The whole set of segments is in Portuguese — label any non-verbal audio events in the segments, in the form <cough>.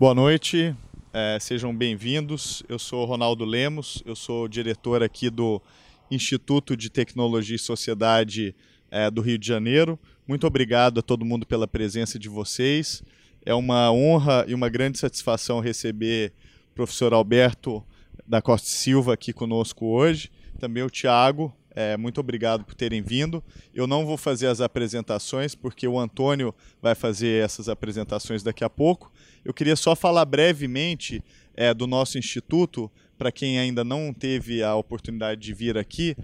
Boa noite, é, sejam bem-vindos. Eu sou Ronaldo Lemos, eu sou diretor aqui do Instituto de Tecnologia e Sociedade é, do Rio de Janeiro. Muito obrigado a todo mundo pela presença de vocês. É uma honra e uma grande satisfação receber o professor Alberto da Costa Silva aqui conosco hoje. Também o Tiago, é, muito obrigado por terem vindo. Eu não vou fazer as apresentações, porque o Antônio vai fazer essas apresentações daqui a pouco. Eu queria só falar brevemente é, do nosso instituto, para quem ainda não teve a oportunidade de vir aqui.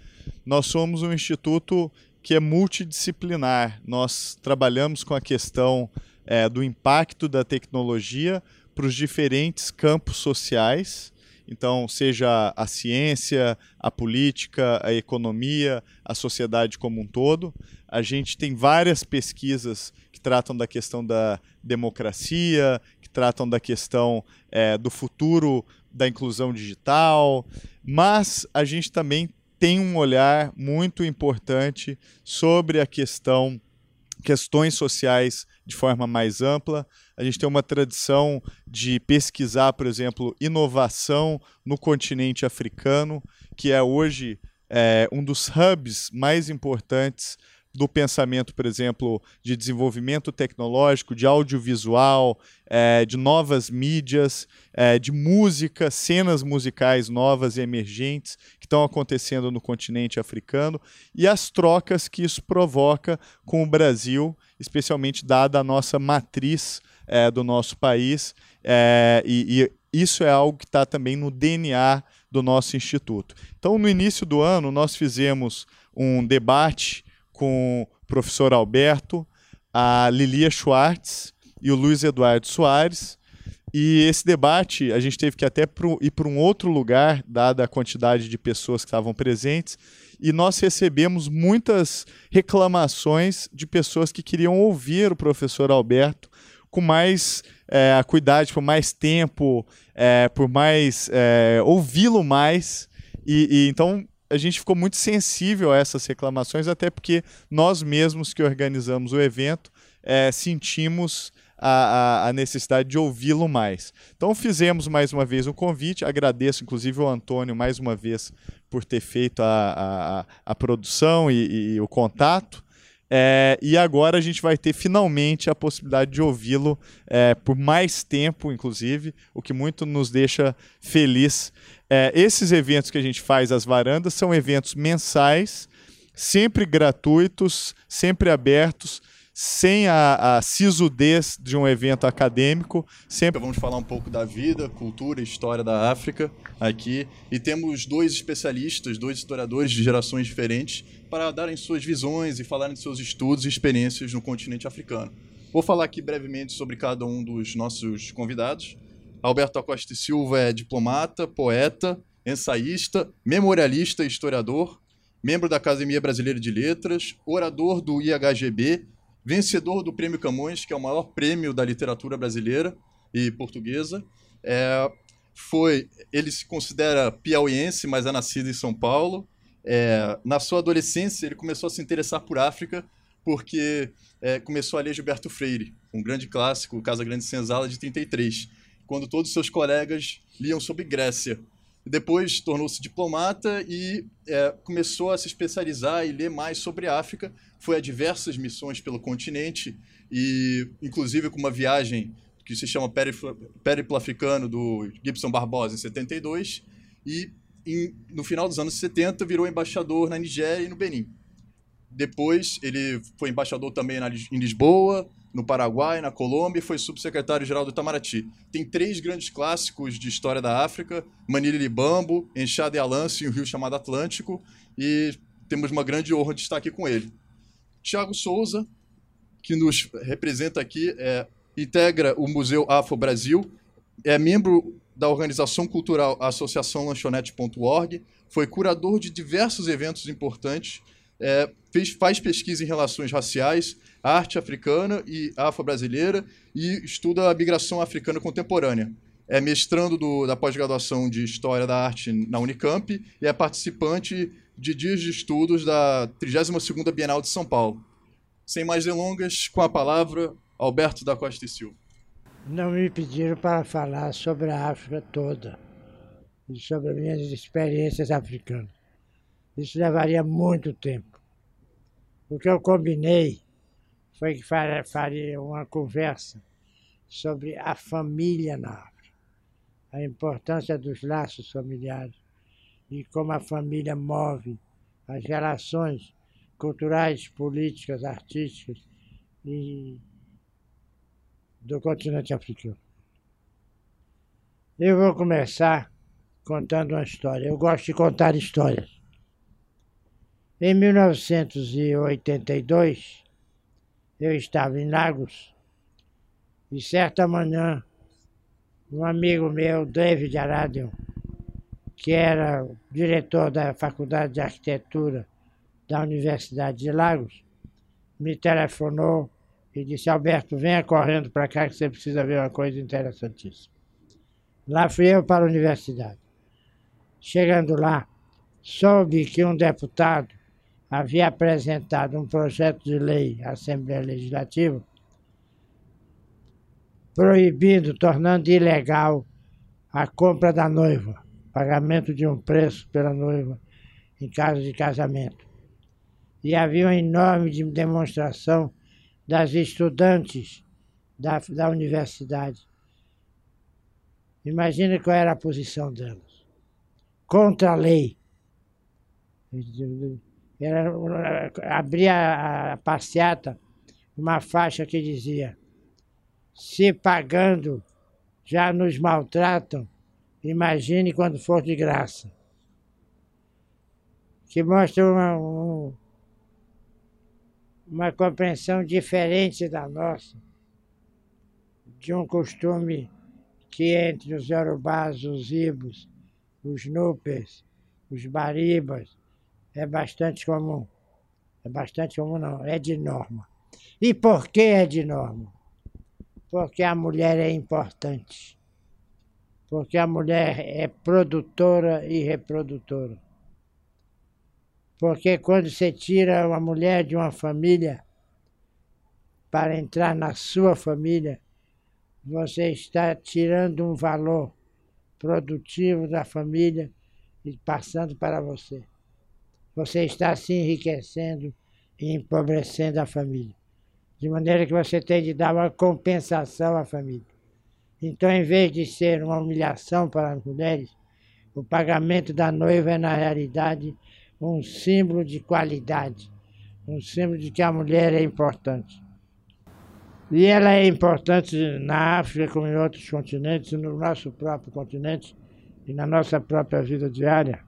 Nós somos um instituto que é multidisciplinar. Nós trabalhamos com a questão é, do impacto da tecnologia para os diferentes campos sociais então, seja a ciência, a política, a economia, a sociedade como um todo. A gente tem várias pesquisas que tratam da questão da democracia, que tratam da questão é, do futuro da inclusão digital, mas a gente também tem um olhar muito importante sobre a questão questões sociais de forma mais ampla. A gente tem uma tradição de pesquisar, por exemplo, inovação no continente africano, que é hoje é, um dos hubs mais importantes do pensamento, por exemplo, de desenvolvimento tecnológico, de audiovisual, é, de novas mídias, é, de música, cenas musicais novas e emergentes que estão acontecendo no continente africano e as trocas que isso provoca com o Brasil, especialmente dada a nossa matriz é, do nosso país. É, e, e isso é algo que está também no DNA do nosso instituto. Então, no início do ano, nós fizemos um debate com o professor Alberto, a Lilia Schwartz e o Luiz Eduardo Soares. E esse debate a gente teve que até pro, ir para um outro lugar, dada a quantidade de pessoas que estavam presentes, e nós recebemos muitas reclamações de pessoas que queriam ouvir o professor Alberto com mais é, acuidade, por mais tempo, é, por mais é, ouvi-lo mais. E, e, então a gente ficou muito sensível a essas reclamações, até porque nós mesmos que organizamos o evento é, sentimos a, a, necessidade de ouvi-lo mais. Então fizemos mais uma vez um convite, agradeço inclusive o Antônio mais uma vez por ter feito a, a, a produção e, e, o contato. É, e agora a gente vai ter finalmente a possibilidade de ouvi-lo é, por mais tempo, inclusive, o que muito nos deixa feliz. É, esses eventos que a gente faz, as varandas, são eventos mensais, sempre gratuitos, sempre abertos, sem a, a sisudez de um evento acadêmico. Sempre vamos falar um pouco da vida, cultura e história da África aqui. E temos dois especialistas, dois historiadores de gerações diferentes, para darem suas visões e falarem de seus estudos e experiências no continente africano. Vou falar aqui brevemente sobre cada um dos nossos convidados. Alberto Acosta e Silva é diplomata, poeta, ensaísta, memorialista e historiador, membro da Academia Brasileira de Letras, orador do IHGB, vencedor do Prêmio Camões, que é o maior prêmio da literatura brasileira e portuguesa. É, foi, ele se considera piauiense, mas é nascido em São Paulo. É, na sua adolescência, ele começou a se interessar por África porque é, começou a ler Gilberto Freire, um grande clássico, Casa Grande Senzala, de 33 quando todos seus colegas liam sobre Grécia. Depois tornou-se diplomata e é, começou a se especializar e ler mais sobre a África. Foi a diversas missões pelo continente e, inclusive, com uma viagem que se chama Periplo Africano do Gibson Barbosa em 72 e em, no final dos anos 70 virou embaixador na Nigéria e no Benin. Depois ele foi embaixador também na, em Lisboa, no Paraguai, na Colômbia e foi subsecretário-geral do Itamaraty. Tem três grandes clássicos de história da África, Manila e Libambo, Enxada e Alance e um rio chamado Atlântico, e temos uma grande honra de estar aqui com ele. Tiago Souza, que nos representa aqui, é, integra o Museu Afro Brasil, é membro da organização cultural Associação Lanchonete.org, foi curador de diversos eventos importantes, é, fez, faz pesquisa em relações raciais, arte africana e afro-brasileira e estuda a migração africana contemporânea. É mestrando do, da pós-graduação de História da Arte na Unicamp e é participante de dias de estudos da 32ª Bienal de São Paulo. Sem mais delongas, com a palavra, Alberto da Costa e Silva. não me pediram para falar sobre a África toda e sobre as minhas experiências africanas. Isso levaria muito tempo. O que eu combinei foi que faria uma conversa sobre a família na África, a importância dos laços familiares e como a família move as relações culturais, políticas, artísticas e do continente africano. Eu vou começar contando uma história. Eu gosto de contar histórias. Em 1982, eu estava em Lagos e certa manhã um amigo meu, David Aradion, que era diretor da Faculdade de Arquitetura da Universidade de Lagos, me telefonou e disse: Alberto, venha correndo para cá que você precisa ver uma coisa interessantíssima. Lá fui eu para a universidade. Chegando lá, soube que um deputado havia apresentado um projeto de lei à Assembleia Legislativa proibindo, tornando ilegal a compra da noiva, pagamento de um preço pela noiva em caso de casamento. E havia uma enorme demonstração das estudantes da, da universidade. Imagina qual era a posição delas. Contra a lei. Era, abria a passeata uma faixa que dizia: se pagando já nos maltratam, imagine quando for de graça. Que mostra uma, um, uma compreensão diferente da nossa, de um costume que entre os Yorubás, os Ibos, os Nupes, os Baribas, é bastante comum. É bastante comum, não, é de norma. E por que é de norma? Porque a mulher é importante. Porque a mulher é produtora e reprodutora. Porque quando você tira uma mulher de uma família para entrar na sua família, você está tirando um valor produtivo da família e passando para você. Você está se enriquecendo e empobrecendo a família. De maneira que você tem de dar uma compensação à família. Então, em vez de ser uma humilhação para as mulheres, o pagamento da noiva é, na realidade, um símbolo de qualidade, um símbolo de que a mulher é importante. E ela é importante na África, como em outros continentes, no nosso próprio continente e na nossa própria vida diária,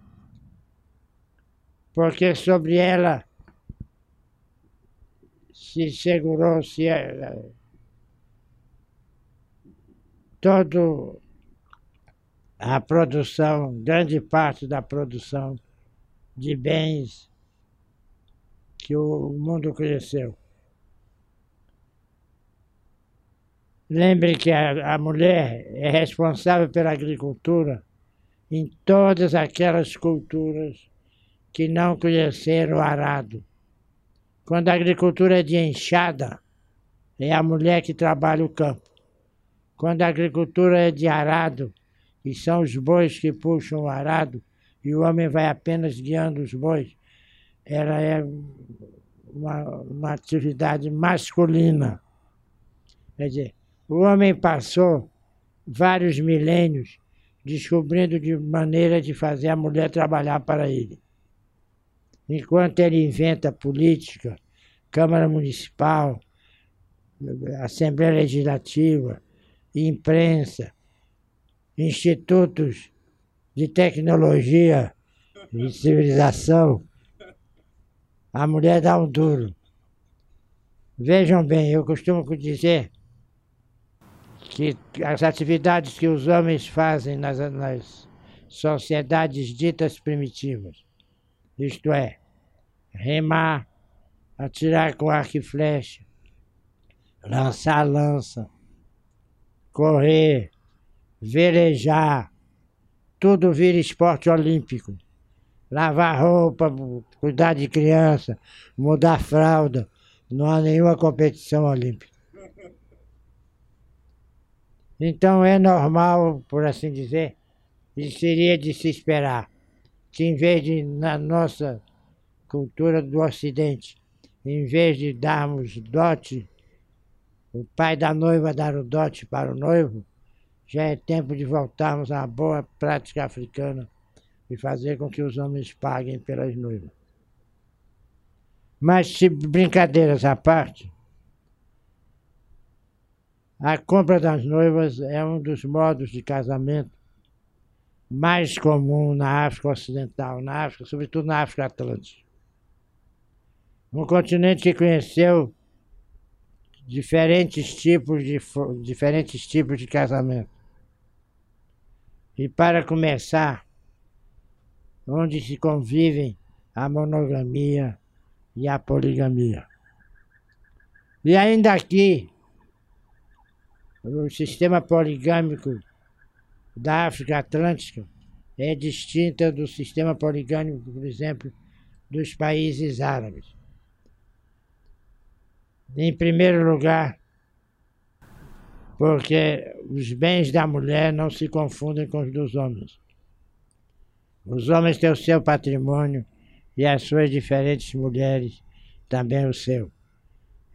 porque sobre ela se segurou-se eh, toda a produção, grande parte da produção de bens que o mundo cresceu. Lembre que a, a mulher é responsável pela agricultura em todas aquelas culturas que não conheceram o arado. Quando a agricultura é de enxada, é a mulher que trabalha o campo. Quando a agricultura é de arado, e são os bois que puxam o arado, e o homem vai apenas guiando os bois, ela é uma, uma atividade masculina. Quer dizer, o homem passou vários milênios descobrindo de maneira de fazer a mulher trabalhar para ele. Enquanto ele inventa política, Câmara Municipal, Assembleia Legislativa, imprensa, institutos de tecnologia e civilização, a mulher dá um duro. Vejam bem, eu costumo dizer que as atividades que os homens fazem nas, nas sociedades ditas primitivas, isto é, remar, atirar com arco e flecha, lançar lança, correr, velejar, tudo vira esporte olímpico. Lavar roupa, cuidar de criança, mudar fralda, não há nenhuma competição olímpica. Então é normal, por assim dizer, e seria de se esperar que em vez de, na nossa cultura do Ocidente, em vez de darmos dote, o pai da noiva dar o dote para o noivo, já é tempo de voltarmos à boa prática africana e fazer com que os homens paguem pelas noivas. Mas, se brincadeiras à parte, a compra das noivas é um dos modos de casamento mais comum na África Ocidental, na África, sobretudo na África Atlântica. Um continente que conheceu diferentes tipos de, diferentes tipos de casamento. E para começar, onde se convivem a monogamia e a poligamia. E ainda aqui, o sistema poligâmico da África Atlântica é distinta do sistema poligâmico, por exemplo, dos países árabes. Em primeiro lugar, porque os bens da mulher não se confundem com os dos homens. Os homens têm o seu patrimônio e as suas diferentes mulheres também o seu.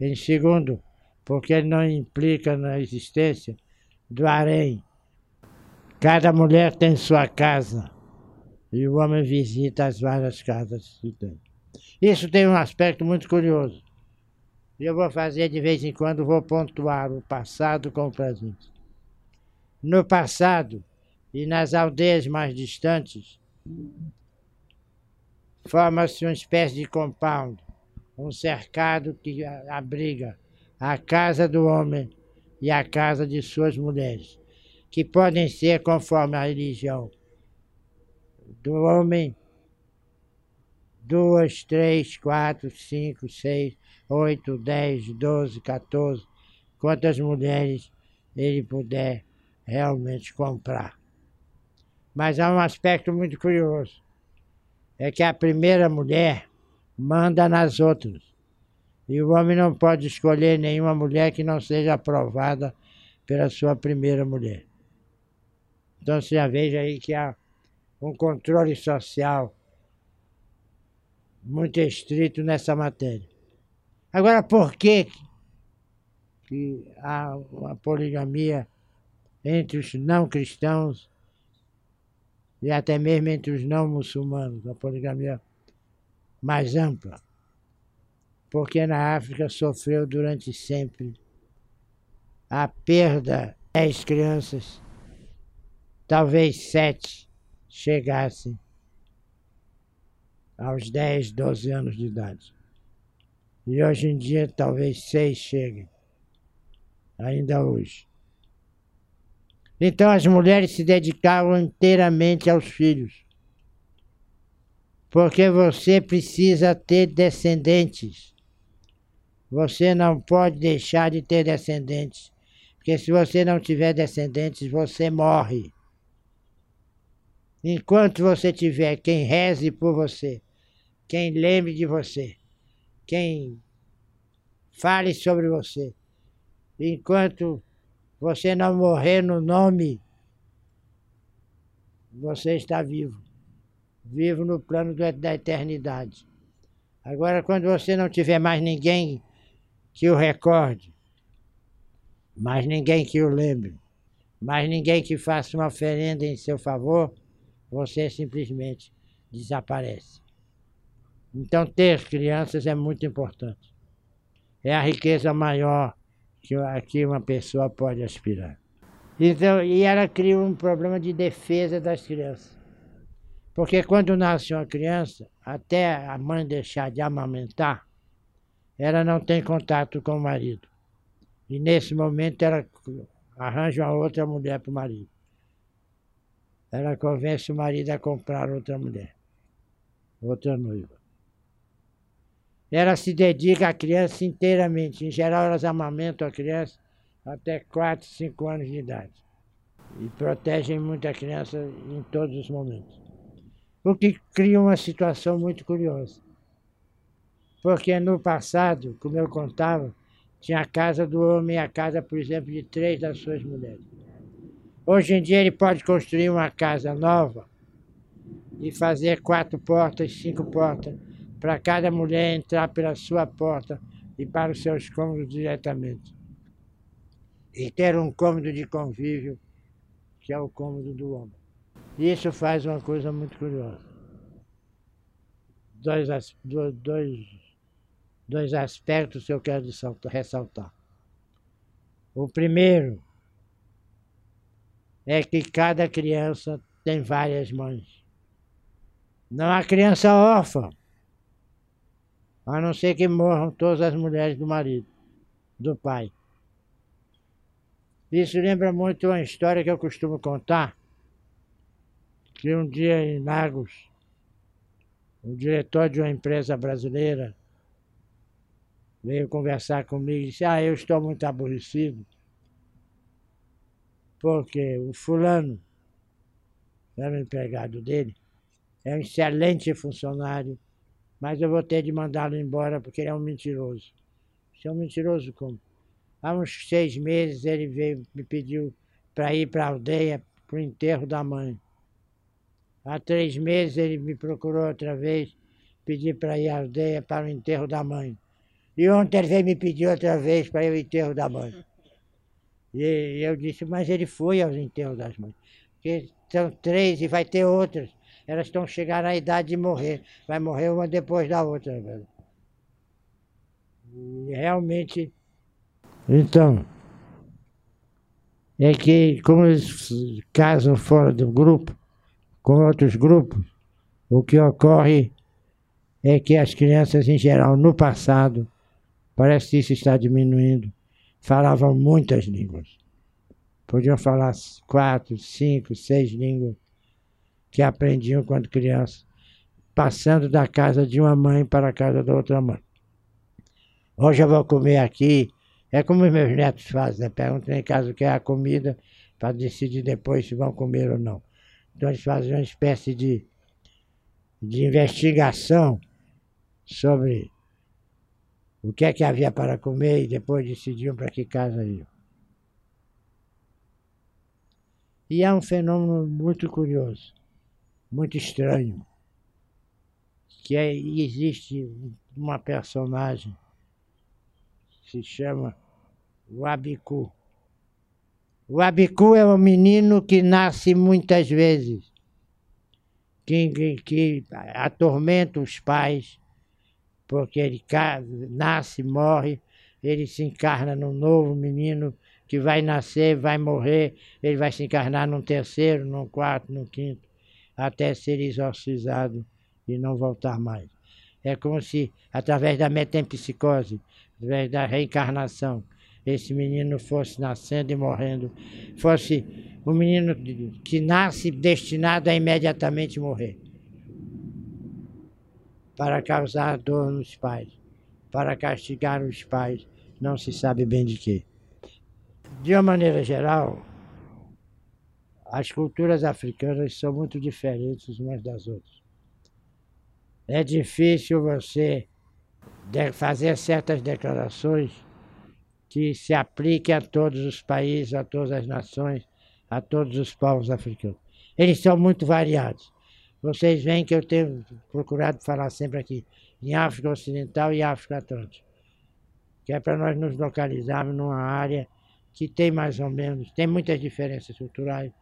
Em segundo, porque ele não implica na existência do harém. Cada mulher tem sua casa e o homem visita as várias casas que tem. Isso tem um aspecto muito curioso. Eu vou fazer de vez em quando, vou pontuar o passado com o presente. No passado e nas aldeias mais distantes, forma-se uma espécie de compound, um cercado que abriga a casa do homem e a casa de suas mulheres, que podem ser conforme a religião do homem duas, três, quatro, cinco, seis, oito, dez, doze, quatorze, quantas mulheres ele puder realmente comprar. Mas há um aspecto muito curioso, é que a primeira mulher manda nas outras. E o homem não pode escolher nenhuma mulher que não seja aprovada pela sua primeira mulher. Então você já veja aí que há um controle social muito estrito nessa matéria. Agora, por que, que há uma poligamia entre os não cristãos e até mesmo entre os não muçulmanos, a poligamia mais ampla? porque na África sofreu durante sempre a perda de dez crianças, talvez sete chegassem aos 10, 12 anos de idade. E hoje em dia talvez seis cheguem, ainda hoje. Então as mulheres se dedicavam inteiramente aos filhos. Porque você precisa ter descendentes. Você não pode deixar de ter descendentes. Porque se você não tiver descendentes, você morre. Enquanto você tiver quem reze por você, quem lembre de você, quem fale sobre você, enquanto você não morrer no nome, você está vivo. Vivo no plano da eternidade. Agora, quando você não tiver mais ninguém que o recorde, mas ninguém que o lembre, mas ninguém que faça uma oferenda em seu favor, você simplesmente desaparece. Então, ter crianças é muito importante. É a riqueza maior que, que uma pessoa pode aspirar. Então, e ela cria um problema de defesa das crianças. Porque quando nasce uma criança, até a mãe deixar de amamentar, ela não tem contato com o marido. E nesse momento ela arranja uma outra mulher para o marido. Ela convence o marido a comprar outra mulher, outra noiva. Ela se dedica à criança inteiramente. Em geral, elas amamentam a criança até 4, 5 anos de idade. E protegem muito a criança em todos os momentos. O que cria uma situação muito curiosa. Porque no passado, como eu contava, tinha a casa do homem e a casa, por exemplo, de três das suas mulheres. Hoje em dia ele pode construir uma casa nova e fazer quatro portas, cinco portas, para cada mulher entrar pela sua porta e para os seus cômodos diretamente. E ter um cômodo de convívio, que é o cômodo do homem. Isso faz uma coisa muito curiosa. Dois, dois, dois aspectos que eu quero ressaltar. O primeiro é que cada criança tem várias mães. Não há criança órfã, a não ser que morram todas as mulheres do marido, do pai. Isso lembra muito uma história que eu costumo contar, que um dia em Lagos, o diretor de uma empresa brasileira veio conversar comigo e disse, ah, eu estou muito aborrecido, porque o fulano, era o empregado dele, é um excelente funcionário, mas eu vou ter de mandá-lo embora porque ele é um mentiroso. Você é um mentiroso como? Há uns seis meses ele veio, me pediu para ir para a aldeia para o enterro da mãe. Há três meses ele me procurou outra vez, pediu para ir à aldeia para o enterro da mãe. E ontem ele veio me pedir outra vez para ir ao enterro da mãe. E eu disse, mas ele foi aos enterros das mães. Porque são três e vai ter outras elas estão chegando à idade de morrer. Vai morrer uma depois da outra. E realmente. Então. É que, como eles casam fora do grupo, com outros grupos, o que ocorre é que as crianças, em geral, no passado, parece que isso está diminuindo, falavam muitas línguas. Podiam falar quatro, cinco, seis línguas que aprendiam quando crianças, passando da casa de uma mãe para a casa da outra mãe. Hoje eu vou comer aqui, é como os meus netos fazem, né? perguntam em casa o que é a comida para decidir depois se vão comer ou não. Então eles fazem uma espécie de, de investigação sobre o que é que havia para comer e depois decidiam para que casa iam. E é um fenômeno muito curioso muito estranho, que é, existe uma personagem que se chama o Abicu. O Abicu é um menino que nasce muitas vezes, que, que, que atormenta os pais, porque ele nasce, morre, ele se encarna num novo menino que vai nascer, vai morrer, ele vai se encarnar num terceiro, num quarto, num quinto até ser exorcizado e não voltar mais. É como se, através da metempsicose, através da reencarnação, esse menino fosse nascendo e morrendo, fosse um menino que nasce destinado a imediatamente morrer para causar dor nos pais, para castigar os pais, não se sabe bem de quê. De uma maneira geral, as culturas africanas são muito diferentes umas das outras. É difícil você fazer certas declarações que se apliquem a todos os países, a todas as nações, a todos os povos africanos. Eles são muito variados. Vocês veem que eu tenho procurado falar sempre aqui em África Ocidental e África Atlântica, que é para nós nos localizarmos numa área que tem mais ou menos, tem muitas diferenças culturais,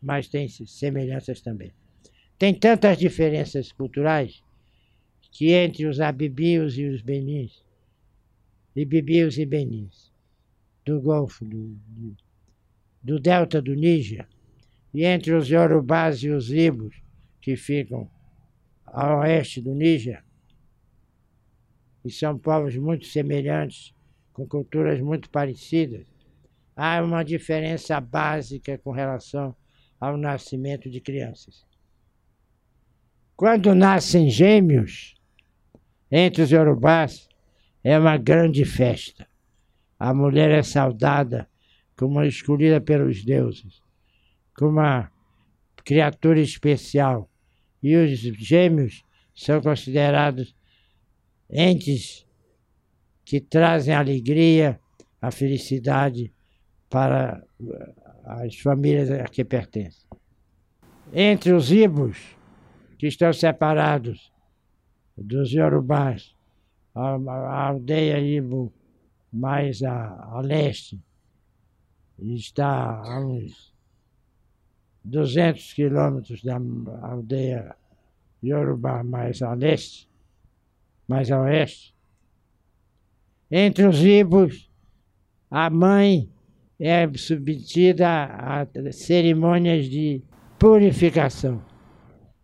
mas tem semelhanças também. Tem tantas diferenças culturais que entre os abibios e os benins, e bibios e benins, do Golfo, do, do, do delta do Níger, e entre os Yorubás e os Ibos, que ficam ao oeste do Níger, e são povos muito semelhantes, com culturas muito parecidas, há uma diferença básica com relação ao nascimento de crianças. Quando nascem gêmeos, entre os yorubás, é uma grande festa. A mulher é saudada como escolhida pelos deuses, como uma criatura especial. E os gêmeos são considerados entes que trazem alegria, a felicidade para as famílias a que pertencem. Entre os ibos, que estão separados dos yorubás, a, a aldeia Ibo mais a, a leste está a uns 200 quilômetros da aldeia Yorubá mais a leste, mais a oeste. Entre os ibos, a mãe é submetida a cerimônias de purificação.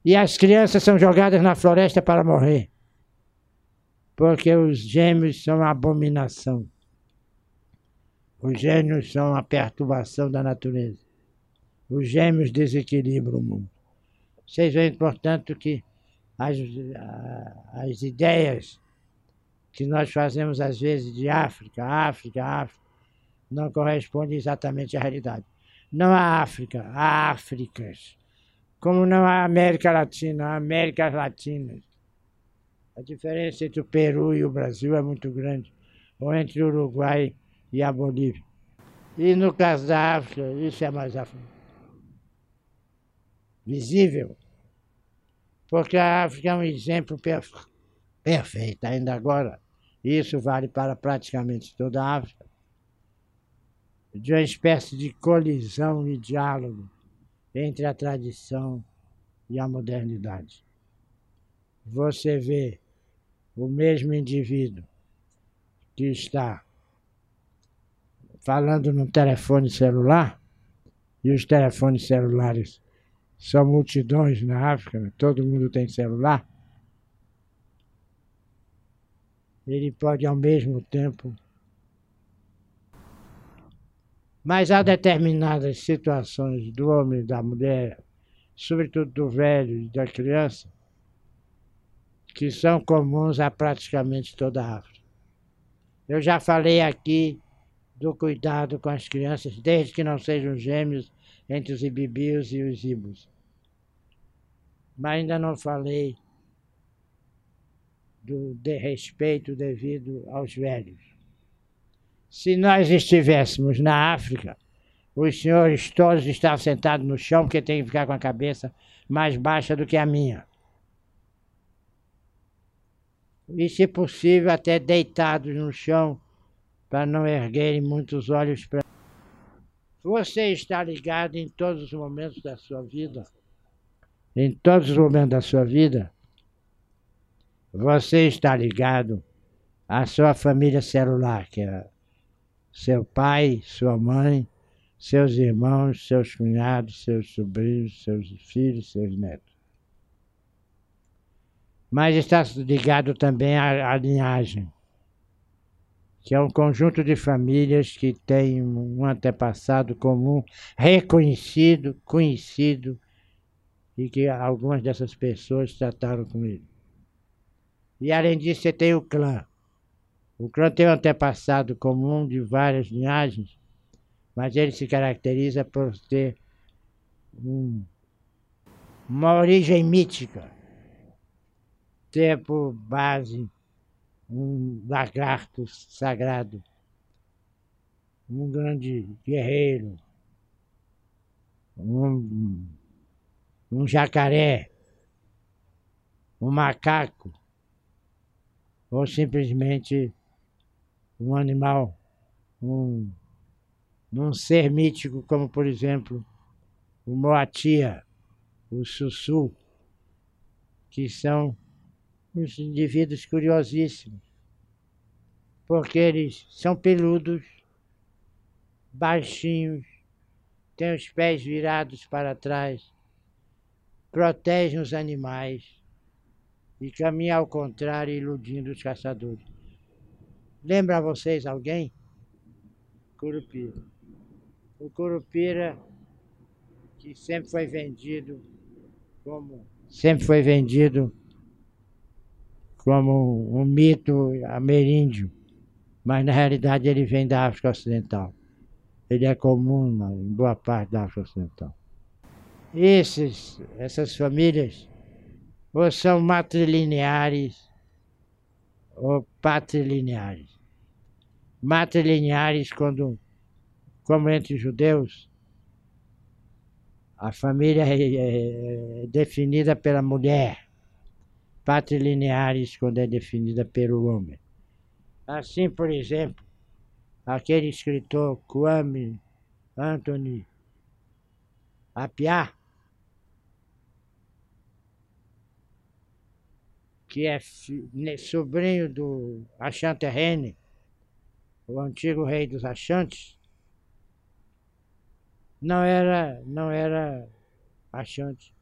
E as crianças são jogadas na floresta para morrer. Porque os gêmeos são abominação. Os gêmeos são a perturbação da natureza. Os gêmeos desequilibram o mundo. Vocês veem, portanto, que as, as ideias que nós fazemos às vezes de África, África, África, não correspondem exatamente à realidade. Não há África, há Áfricas. Como não há América Latina, há Américas Latinas. A diferença entre o Peru e o Brasil é muito grande, ou entre o Uruguai e a Bolívia. E no caso da África, isso é mais visível, porque a África é um exemplo perfe perfeito, ainda agora. Isso vale para praticamente toda a África, de uma espécie de colisão e diálogo entre a tradição e a modernidade. Você vê o mesmo indivíduo que está falando no telefone celular, e os telefones celulares são multidões na África, todo mundo tem celular, ele pode ao mesmo tempo. Mas há determinadas situações do homem da mulher, sobretudo do velho e da criança, que são comuns a praticamente toda a África. Eu já falei aqui do cuidado com as crianças, desde que não sejam gêmeos entre os ibibios e os ibos. Mas ainda não falei do de respeito devido aos velhos. Se nós estivéssemos na África, os senhores todos estavam sentados no chão, porque tem que ficar com a cabeça mais baixa do que a minha. E, se possível, até deitados no chão, para não erguerem muitos olhos para. Você está ligado em todos os momentos da sua vida. Em todos os momentos da sua vida, você está ligado à sua família celular, que é seu pai, sua mãe, seus irmãos, seus cunhados, seus sobrinhos, seus filhos, seus netos. Mas está ligado também à, à linhagem que é um conjunto de famílias que tem um antepassado comum, reconhecido, conhecido, e que algumas dessas pessoas trataram com ele. E além disso, você tem o clã. O clã tem um antepassado comum de várias linhagens, mas ele se caracteriza por ter um, uma origem mítica, ter por base um lagarto sagrado, um grande guerreiro, um, um jacaré, um macaco, ou simplesmente um animal, um, um ser mítico, como por exemplo o moatia, o sussu, que são uns indivíduos curiosíssimos, porque eles são peludos, baixinhos, têm os pés virados para trás, protegem os animais e caminham ao contrário, iludindo os caçadores. Lembra vocês alguém? Curupira. O Curupira, que sempre foi vendido como. Sempre foi vendido como um mito ameríndio, mas na realidade ele vem da África Ocidental. Ele é comum em boa parte da África Ocidental. Esses, essas famílias ou são matrilineares ou patrilineares. Matrilineares, quando, como entre judeus, a família é, é definida pela mulher, patrilineares quando é definida pelo homem. Assim, por exemplo, aquele escritor Kwame Anthony Apiá, que é sobrinho do Achante Rene, o antigo rei dos Achantes, não era, não era Achante,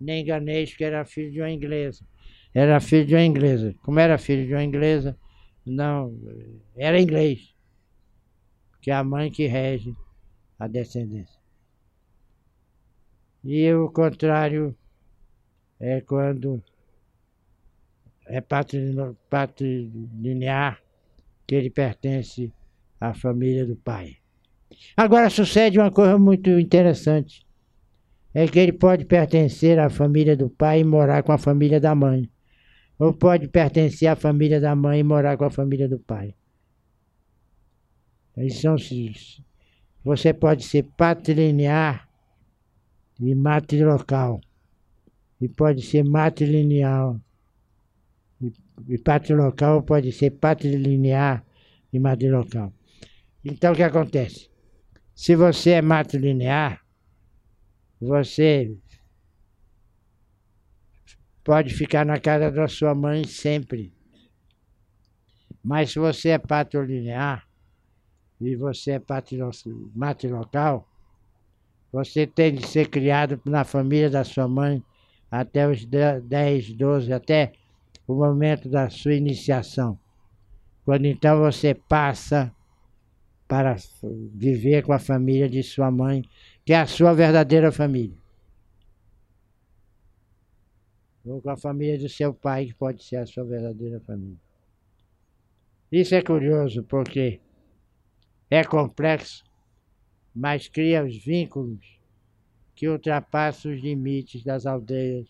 nem ganês, porque era filho de uma inglesa. Era filho de uma inglesa. Como era filho de uma inglesa, não, era inglês. Que é a mãe que rege a descendência. E o contrário é quando é patrilinear, que ele pertence à família do pai. Agora sucede uma coisa muito interessante. É que ele pode pertencer à família do pai e morar com a família da mãe. Ou pode pertencer à família da mãe e morar com a família do pai. São, você pode ser patrilinear e matrilocal. E pode ser matrilineal e patrilocal pode ser patrilinear e matrilocal. Então o que acontece? Se você é matrilinear, você pode ficar na casa da sua mãe sempre. Mas se você é patrilinear e você é matrilocal, você tem de ser criado na família da sua mãe até os 10, 12, até o momento da sua iniciação. Quando então você passa para viver com a família de sua mãe, que é a sua verdadeira família. Ou com a família do seu pai, que pode ser a sua verdadeira família. Isso é curioso porque é complexo, mas cria os vínculos que ultrapassam os limites das aldeias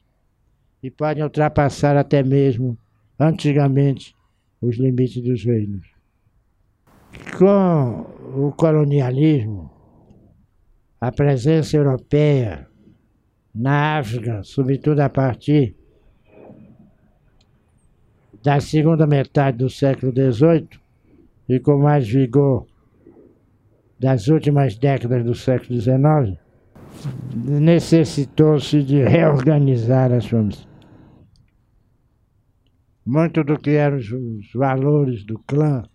e podem ultrapassar até mesmo, antigamente, os limites dos reinos. Com o colonialismo, a presença europeia na África, sobretudo a partir da segunda metade do século XVIII e com mais vigor das últimas décadas do século XIX, necessitou-se de reorganizar as famílias muito do que eram os, os valores do clã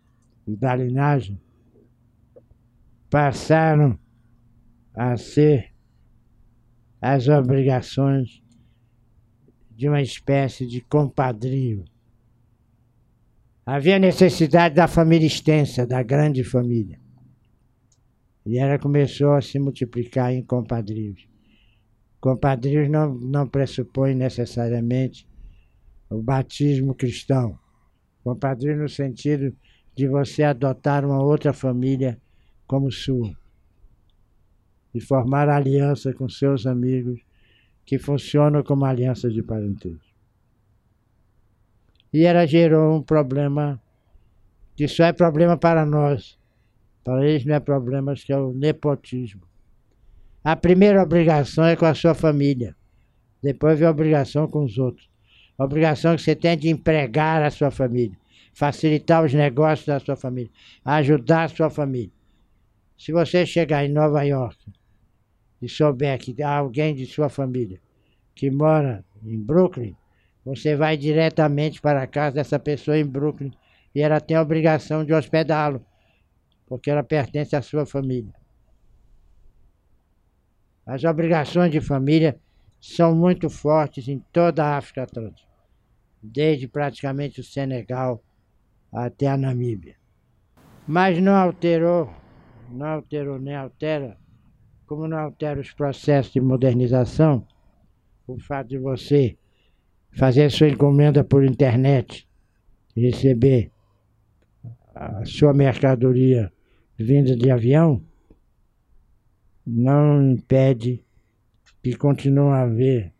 e da linhagem passaram a ser as obrigações de uma espécie de compadrio. Havia necessidade da família extensa, da grande família. E ela começou a se multiplicar em compadrios. Compadrios não, não pressupõe necessariamente o batismo cristão. Compadrio no sentido de você adotar uma outra família como sua e formar aliança com seus amigos que funcionam como aliança de parentesco. E ela gerou um problema que só é problema para nós. Para eles não é problema, que é o nepotismo. A primeira obrigação é com a sua família. Depois vem a obrigação com os outros. Obrigação que você tem de empregar a sua família, facilitar os negócios da sua família, ajudar a sua família. Se você chegar em Nova York e souber que há alguém de sua família que mora em Brooklyn, você vai diretamente para a casa dessa pessoa em Brooklyn e ela tem a obrigação de hospedá-lo, porque ela pertence à sua família. As obrigações de família são muito fortes em toda a África Atlântica desde praticamente o Senegal até a Namíbia. Mas não alterou, não alterou nem altera, como não altera os processos de modernização, o fato de você fazer sua encomenda por internet receber a sua mercadoria vinda de avião, não impede que continue a haver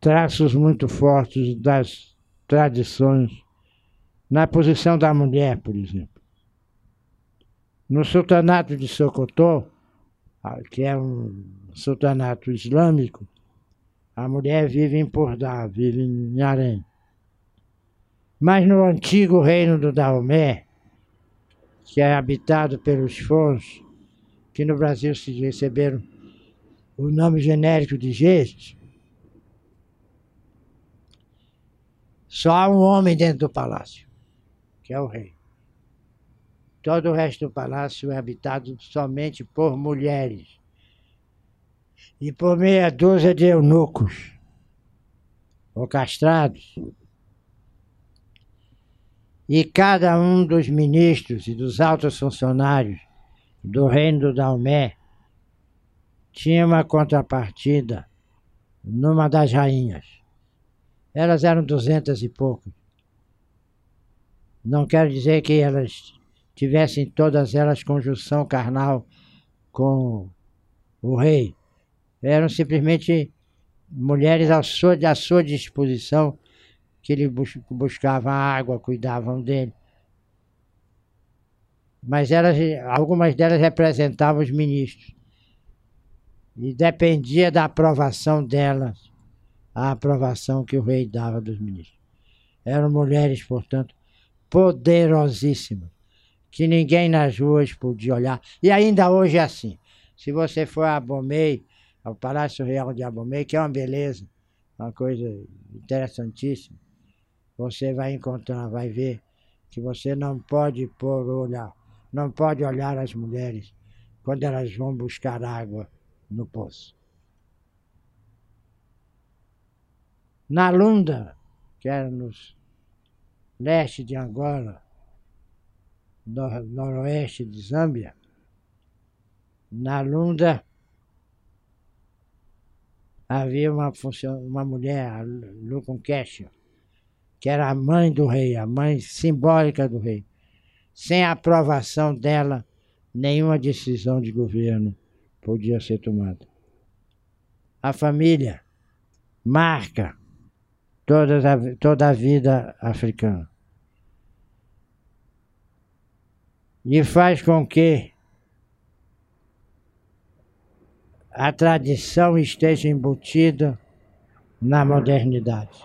traços muito fortes das tradições na posição da mulher, por exemplo. No sultanato de Sokoto, que é um sultanato islâmico, a mulher vive em Pordá, vive em Harém. Mas no antigo reino do Daomé, que é habitado pelos Fons, que no Brasil se receberam o nome genérico de Gestes, só há um homem dentro do palácio, que é o rei. Todo o resto do palácio é habitado somente por mulheres e por meia dúzia de eunucos ou castrados. E cada um dos ministros e dos altos funcionários do reino do Dalmé tinha uma contrapartida numa das rainhas. Elas eram duzentas e poucas. Não quero dizer que elas tivessem todas elas conjunção carnal com o rei. Eram simplesmente mulheres à sua, à sua disposição, que ele bus, buscavam água, cuidavam dele. Mas elas, algumas delas representavam os ministros. E dependia da aprovação delas, a aprovação que o rei dava dos ministros. Eram mulheres, portanto, poderosíssimas que ninguém nas ruas podia olhar. E ainda hoje é assim. Se você for a Abomey, ao Palácio Real de Abomey, que é uma beleza, uma coisa interessantíssima, você vai encontrar, vai ver que você não pode pôr olhar, não pode olhar as mulheres quando elas vão buscar água no poço. Na Lunda, que era no leste de Angola, nor noroeste de Zâmbia, na Lunda havia uma, uma mulher, a Lukunkesha, que era a mãe do rei, a mãe simbólica do rei. Sem a aprovação dela, nenhuma decisão de governo podia ser tomada. A família marca toda a, toda a vida africana. e faz com que a tradição esteja embutida na modernidade.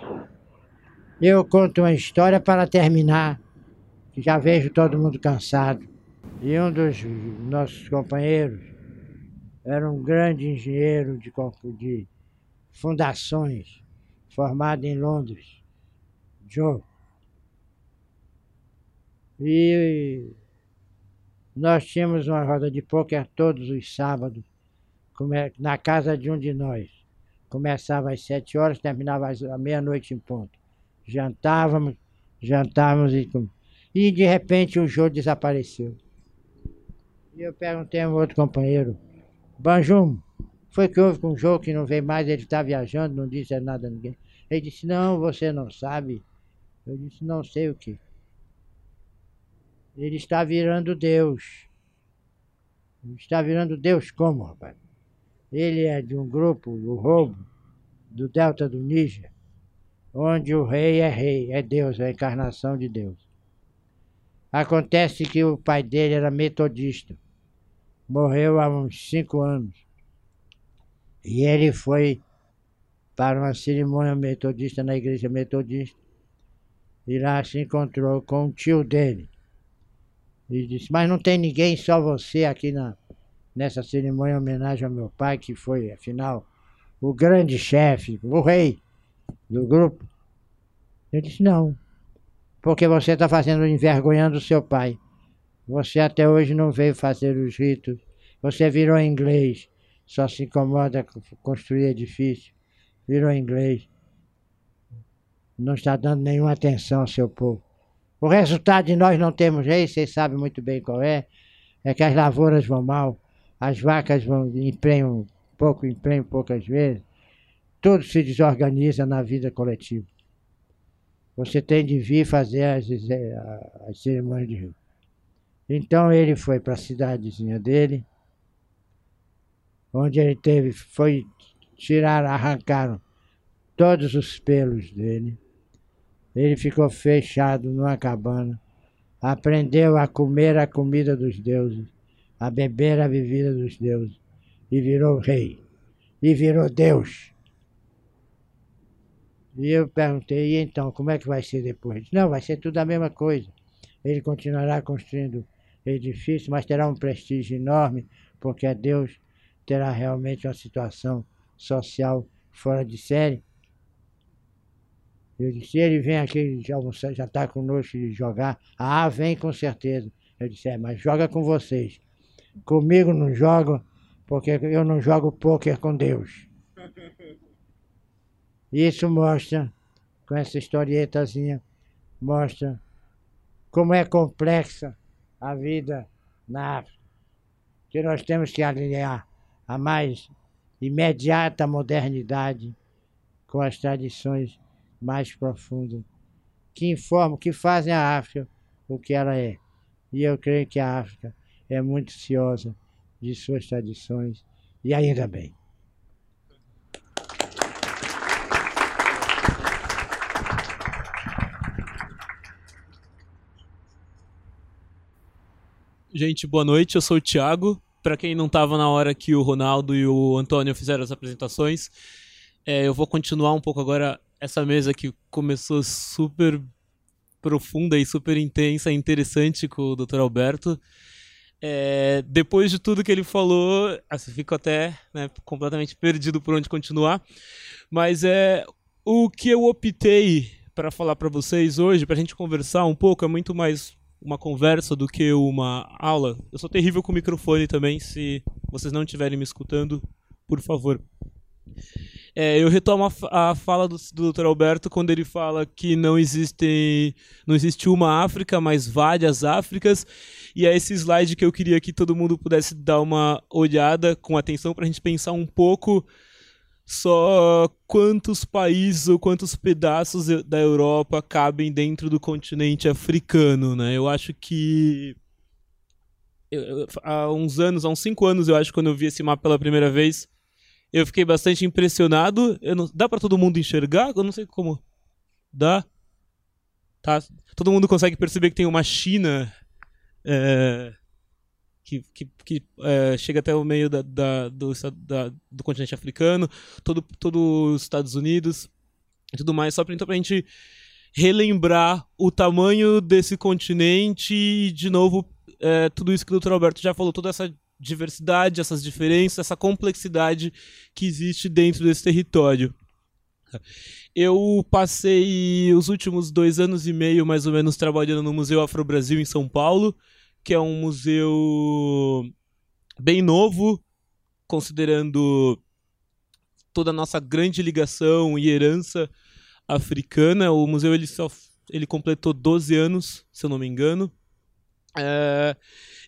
Eu conto uma história para terminar, que já vejo todo mundo cansado. E um dos nossos companheiros era um grande engenheiro de, de fundações, formado em Londres, Joe. E nós tínhamos uma roda de pôquer todos os sábados, na casa de um de nós. Começava às sete horas, terminava às meia-noite em ponto. Jantávamos, jantávamos e E de repente o jogo desapareceu. E eu perguntei a um outro companheiro, Banjum, foi que houve com o jogo que não veio mais, ele está viajando, não disse nada a ninguém. Ele disse, não, você não sabe. Eu disse, não sei o que. Ele está virando Deus. Ele está virando Deus como, rapaz? Ele é de um grupo, o roubo, do delta do Níger, onde o rei é rei, é Deus, é a encarnação de Deus. Acontece que o pai dele era metodista. Morreu há uns cinco anos. E ele foi para uma cerimônia metodista na igreja metodista. E lá se encontrou com o tio dele, ele disse, mas não tem ninguém, só você aqui na, nessa cerimônia em homenagem ao meu pai, que foi, afinal, o grande chefe, o rei do grupo. Ele disse, não, porque você está fazendo envergonhando seu pai. Você até hoje não veio fazer os ritos. Você virou inglês, só se incomoda com construir edifício. Virou inglês. Não está dando nenhuma atenção ao seu povo. O resultado de nós não termos rei, vocês sabem muito bem qual é, é que as lavouras vão mal, as vacas vão emprenham pouco, emprenham poucas vezes, tudo se desorganiza na vida coletiva. Você tem de vir fazer as, as cerimônias de rio. Então ele foi para a cidadezinha dele, onde ele teve, foi tirar, arrancaram todos os pelos dele ele ficou fechado numa cabana. Aprendeu a comer a comida dos deuses, a beber a bebida dos deuses, e virou rei, e virou Deus. E eu perguntei, e então, como é que vai ser depois? Não, vai ser tudo a mesma coisa. Ele continuará construindo edifícios, mas terá um prestígio enorme, porque a Deus terá realmente uma situação social fora de série. Eu disse, ele vem aqui já está conosco e jogar. Ah, vem com certeza. Eu disse, é, mas joga com vocês. Comigo não joga, porque eu não jogo pôquer com Deus. <laughs> Isso mostra, com essa historietazinha, mostra como é complexa a vida na África. Que nós temos que alinhar a mais imediata modernidade com as tradições mais profundas que informam, que fazem a África o que ela é. E eu creio que a África é muito ciosa de suas tradições, e ainda bem. Gente, boa noite. Eu sou o Thiago. Para quem não estava na hora que o Ronaldo e o Antônio fizeram as apresentações, é, eu vou continuar um pouco agora essa mesa que começou super profunda e super intensa e interessante com o Dr. Alberto. É, depois de tudo que ele falou, assim, fico até né, completamente perdido por onde continuar. Mas é o que eu optei para falar para vocês hoje, para a gente conversar um pouco, é muito mais uma conversa do que uma aula. Eu sou terrível com o microfone também, se vocês não estiverem me escutando, por favor. É, eu retomo a, a fala do, do Dr. Alberto quando ele fala que não existe, não existe uma África, mas várias Áfricas. E é esse slide que eu queria que todo mundo pudesse dar uma olhada com atenção para a gente pensar um pouco só quantos países ou quantos pedaços da Europa cabem dentro do continente africano, né? Eu acho que eu, há uns anos, há uns cinco anos, eu acho, quando eu vi esse mapa pela primeira vez, eu fiquei bastante impressionado. Não, dá para todo mundo enxergar? Eu não sei como. Dá? Tá. Todo mundo consegue perceber que tem uma China é, que, que, que é, chega até o meio da, da, do, da, do continente africano, todo, todo os Estados Unidos e tudo mais, só para então, a gente relembrar o tamanho desse continente e, de novo, é, tudo isso que o Dr. Alberto já falou, toda essa diversidade, essas diferenças, essa complexidade que existe dentro desse território. Eu passei os últimos dois anos e meio, mais ou menos, trabalhando no Museu Afro Brasil em São Paulo, que é um museu bem novo, considerando toda a nossa grande ligação e herança africana. O museu ele só ele completou 12 anos, se eu não me engano. É,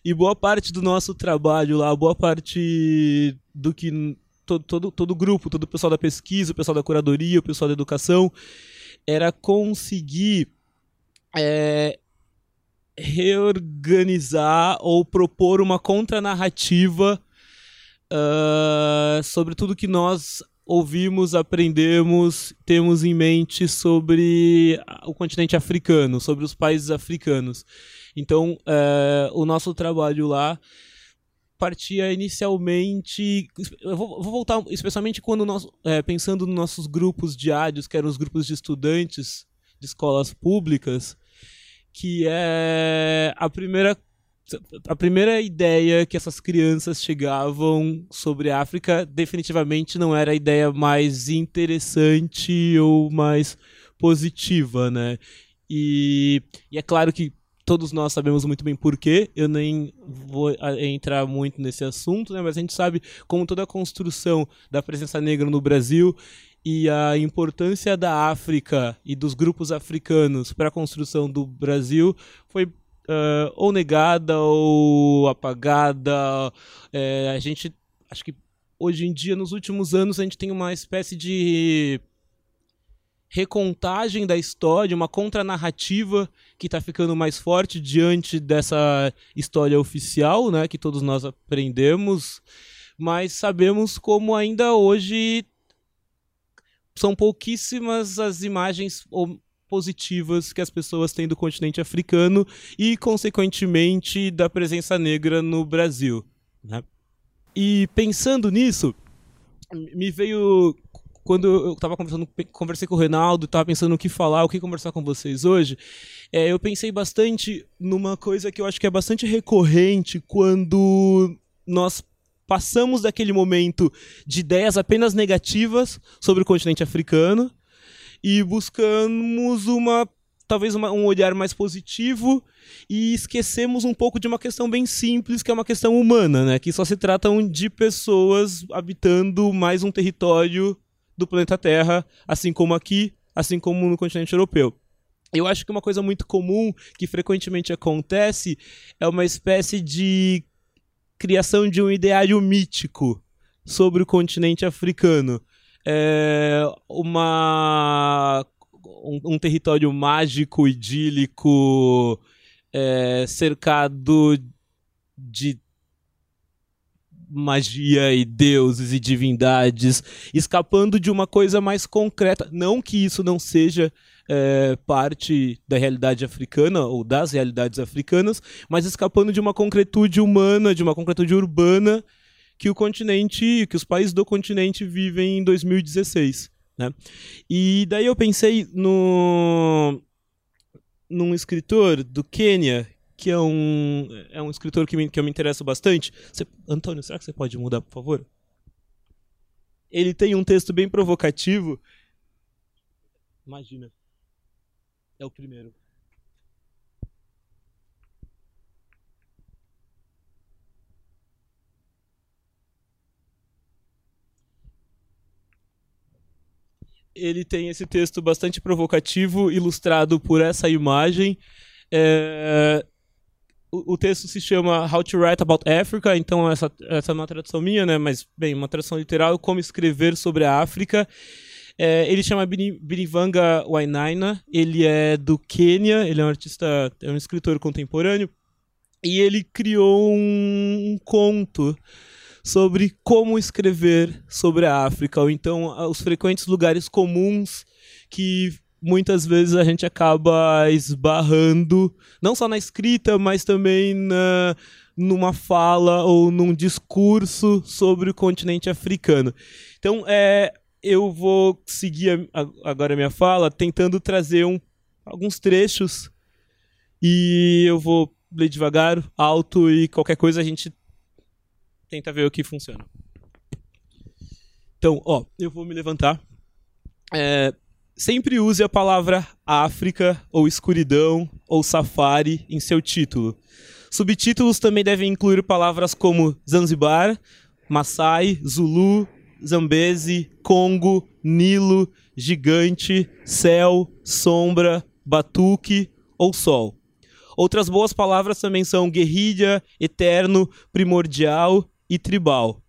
e boa parte do nosso trabalho lá, boa parte do que todo, todo, todo o grupo, todo o pessoal da pesquisa, o pessoal da curadoria, o pessoal da educação, era conseguir é, reorganizar ou propor uma contranarrativa uh, sobre tudo que nós ouvimos, aprendemos, temos em mente sobre o continente africano, sobre os países africanos. Então, uh, o nosso trabalho lá partia inicialmente. Eu vou, vou voltar, especialmente quando nós, é, pensando nos nossos grupos diários, que eram os grupos de estudantes de escolas públicas, que é a primeira a primeira ideia que essas crianças chegavam sobre a África definitivamente não era a ideia mais interessante ou mais positiva, né? E, e é claro que todos nós sabemos muito bem porquê, eu nem vou entrar muito nesse assunto, né? Mas a gente sabe como toda a construção da presença negra no Brasil e a importância da África e dos grupos africanos para a construção do Brasil foi uh, ou negada ou apagada. É, a gente, acho que hoje em dia, nos últimos anos, a gente tem uma espécie de recontagem da história, uma contranarrativa que está ficando mais forte diante dessa história oficial, né, que todos nós aprendemos, mas sabemos como ainda hoje são pouquíssimas as imagens positivas que as pessoas têm do continente africano e, consequentemente, da presença negra no Brasil. Né? e pensando nisso, me veio quando eu estava conversando, conversei com o Reinaldo, estava pensando o que falar, o que conversar com vocês hoje, é, eu pensei bastante numa coisa que eu acho que é bastante recorrente quando nós passamos daquele momento de ideias apenas negativas sobre o continente africano e buscamos uma talvez uma, um olhar mais positivo e esquecemos um pouco de uma questão bem simples, que é uma questão humana, né? Que só se tratam de pessoas habitando mais um território do planeta Terra, assim como aqui, assim como no continente europeu. Eu acho que uma coisa muito comum que frequentemente acontece é uma espécie de criação de um ideário mítico sobre o continente africano. É uma um, um território mágico, idílico, é, cercado de magia e deuses e divindades, escapando de uma coisa mais concreta. Não que isso não seja é, parte da realidade africana ou das realidades africanas, mas escapando de uma concretude humana, de uma concretude urbana que o continente, que os países do continente vivem em 2016. Né? E daí eu pensei no num escritor do Quênia, que é um, é um escritor que, me, que eu me interesso bastante. Você, Antônio, será que você pode mudar, por favor? Ele tem um texto bem provocativo. Imagina. É o primeiro. ele tem esse texto bastante provocativo, ilustrado por essa imagem. É, o, texto se chama How to Write About Africa, então essa, essa é uma tradução minha, né? Mas, bem, uma tradução literal, como escrever sobre a África. É, ele chama Binivanga Wainaina, ele é do Quênia, ele é um artista, é um escritor contemporâneo, e ele criou um, um conto sobre como escrever sobre a África, ou então os frequentes lugares comuns que muitas vezes a gente acaba esbarrando, não só na escrita, mas também na, numa fala ou num discurso sobre o continente africano. Então, é, eu vou seguir a, agora a minha fala tentando trazer um, alguns trechos e eu vou ler devagar, alto e qualquer coisa a gente tenta ver o que funciona. Então, ó, eu vou me levantar. É, sempre use a palavra África, ou escuridão, ou safari em seu título. Subtítulos também devem incluir palavras como Zanzibar, Maasai, Zulu, Zambezi, Congo, Nilo, Gigante, Céu, Sombra, Batuque ou Sol. Outras boas palavras também são guerrilha, eterno, primordial e tribal.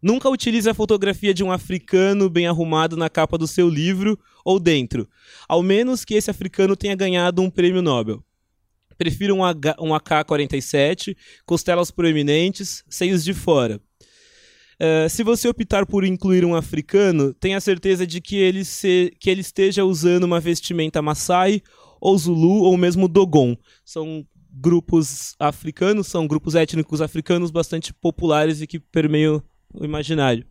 Nunca utilize a fotografia de um africano bem arrumado na capa do seu livro ou dentro, ao menos que esse africano tenha ganhado um prêmio Nobel. Prefira um, um AK-47, costelas proeminentes, seios de fora. Uh, se você optar por incluir um africano, tenha certeza de que ele, se, que ele esteja usando uma vestimenta Maasai ou Zulu ou mesmo Dogon. São grupos africanos, são grupos étnicos africanos bastante populares e que permeiam o imaginário.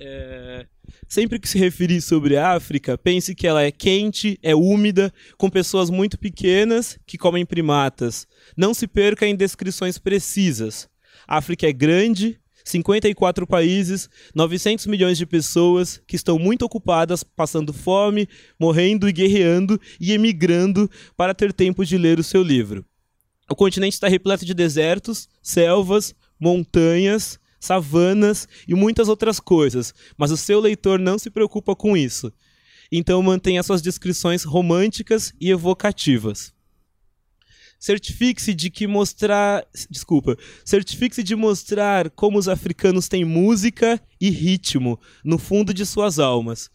É... Sempre que se referir sobre a África, pense que ela é quente, é úmida, com pessoas muito pequenas que comem primatas. Não se perca em descrições precisas. A África é grande, 54 países, 900 milhões de pessoas que estão muito ocupadas passando fome, morrendo e guerreando e emigrando para ter tempo de ler o seu livro. O continente está repleto de desertos, selvas, montanhas, savanas e muitas outras coisas, mas o seu leitor não se preocupa com isso. Então mantenha suas descrições românticas e evocativas certifique-se de que mostrar, desculpa, certifique-se de mostrar como os africanos têm música e ritmo no fundo de suas almas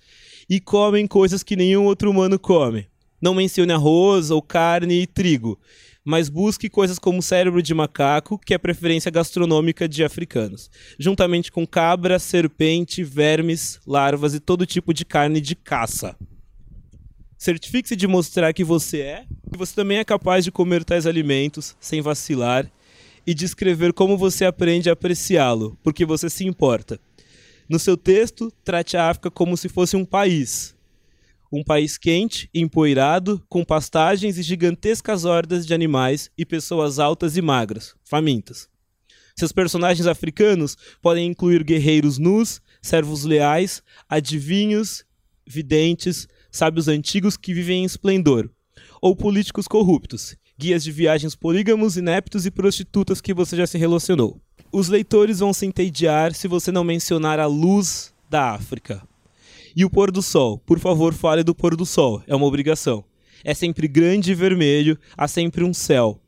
e comem coisas que nenhum outro humano come. Não mencione arroz ou carne e trigo, mas busque coisas como cérebro de macaco, que é a preferência gastronômica de africanos, juntamente com cabra, serpente, vermes, larvas e todo tipo de carne de caça. Certifique-se de mostrar que você é, que você também é capaz de comer tais alimentos sem vacilar e descrever como você aprende a apreciá-lo, porque você se importa. No seu texto, trate a África como se fosse um país. Um país quente, empoeirado, com pastagens e gigantescas hordas de animais e pessoas altas e magras, famintas. Seus personagens africanos podem incluir guerreiros nus, servos leais, adivinhos, videntes, sábios antigos que vivem em esplendor, ou políticos corruptos, guias de viagens polígamos, ineptos e prostitutas que você já se relacionou. Os leitores vão se entediar se você não mencionar a luz da África. E o pôr do sol, por favor, fale do pôr do sol, é uma obrigação. É sempre grande e vermelho, há sempre um céu.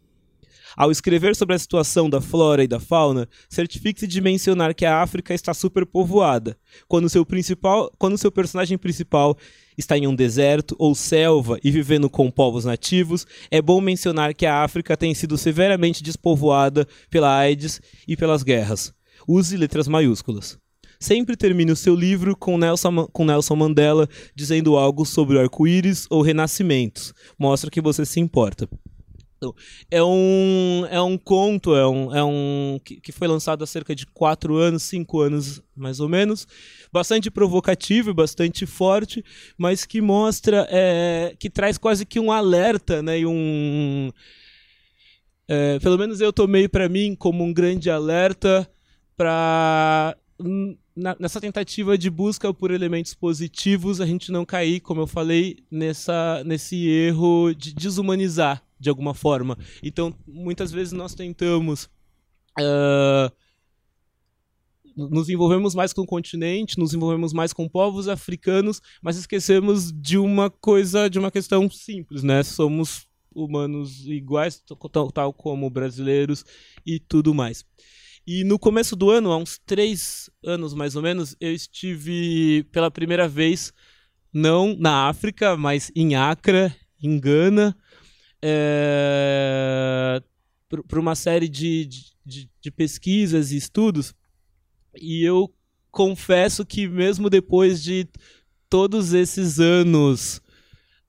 Ao escrever sobre a situação da flora e da fauna, certifique-se de mencionar que a África está superpovoada, quando seu principal, quando seu personagem principal está em um deserto ou selva e vivendo com povos nativos, é bom mencionar que a África tem sido severamente despovoada pela AIDS e pelas guerras. Use letras maiúsculas. Sempre termine o seu livro com Nelson, com Nelson Mandela dizendo algo sobre o arco-íris ou renascimentos. Mostra que você se importa. É um, é um conto, é um, é um que, que foi lançado há cerca de quatro anos, cinco anos mais ou menos, bastante provocativo bastante forte, mas que mostra, é, que traz quase que um alerta, né, e um, é, pelo menos eu tomei para mim como um grande alerta para nessa tentativa de busca por elementos positivos a gente não cair, como eu falei, nessa, nesse erro de desumanizar de alguma forma. Então, muitas vezes nós tentamos. Uh, nos envolvemos mais com o continente, nos envolvemos mais com povos africanos, mas esquecemos de uma coisa, de uma questão simples, né? Somos humanos iguais, tal, tal como brasileiros e tudo mais. E no começo do ano, há uns três anos mais ou menos, eu estive pela primeira vez, não na África, mas em Accra, em Gana, é, para uma série de, de, de pesquisas e estudos. E eu confesso que mesmo depois de todos esses anos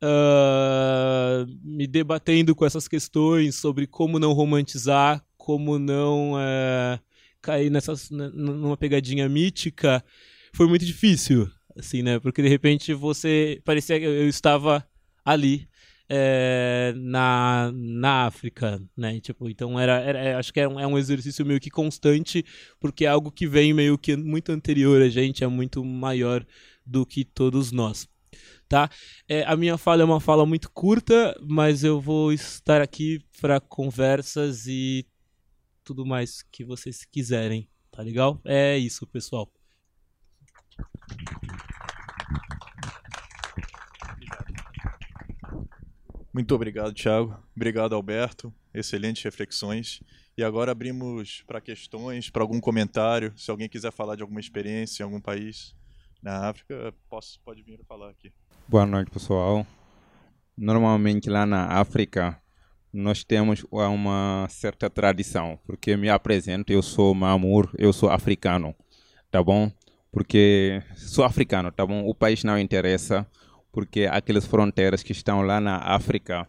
uh, me debatendo com essas questões sobre como não romantizar, como não uh, cair nessas, numa pegadinha mítica, foi muito difícil, assim, né? Porque de repente você parecia que eu estava ali é, na, na África, né? Tipo, então era, era é, acho que é um, é um exercício meio que constante, porque é algo que vem meio que muito anterior a gente, é muito maior do que todos nós. Tá? É, a minha fala é uma fala muito curta, mas eu vou estar aqui para conversas e tudo mais que vocês quiserem, tá legal? É isso, pessoal. Muito obrigado, Thiago. Obrigado, Alberto. Excelentes reflexões. E agora abrimos para questões, para algum comentário. Se alguém quiser falar de alguma experiência em algum país na África, posso, pode vir falar aqui. Boa noite, pessoal. Normalmente lá na África, nós temos uma certa tradição, porque me apresento, eu sou Mamur, eu sou africano, tá bom? Porque sou africano, tá bom? O país não interessa, porque aquelas fronteiras que estão lá na África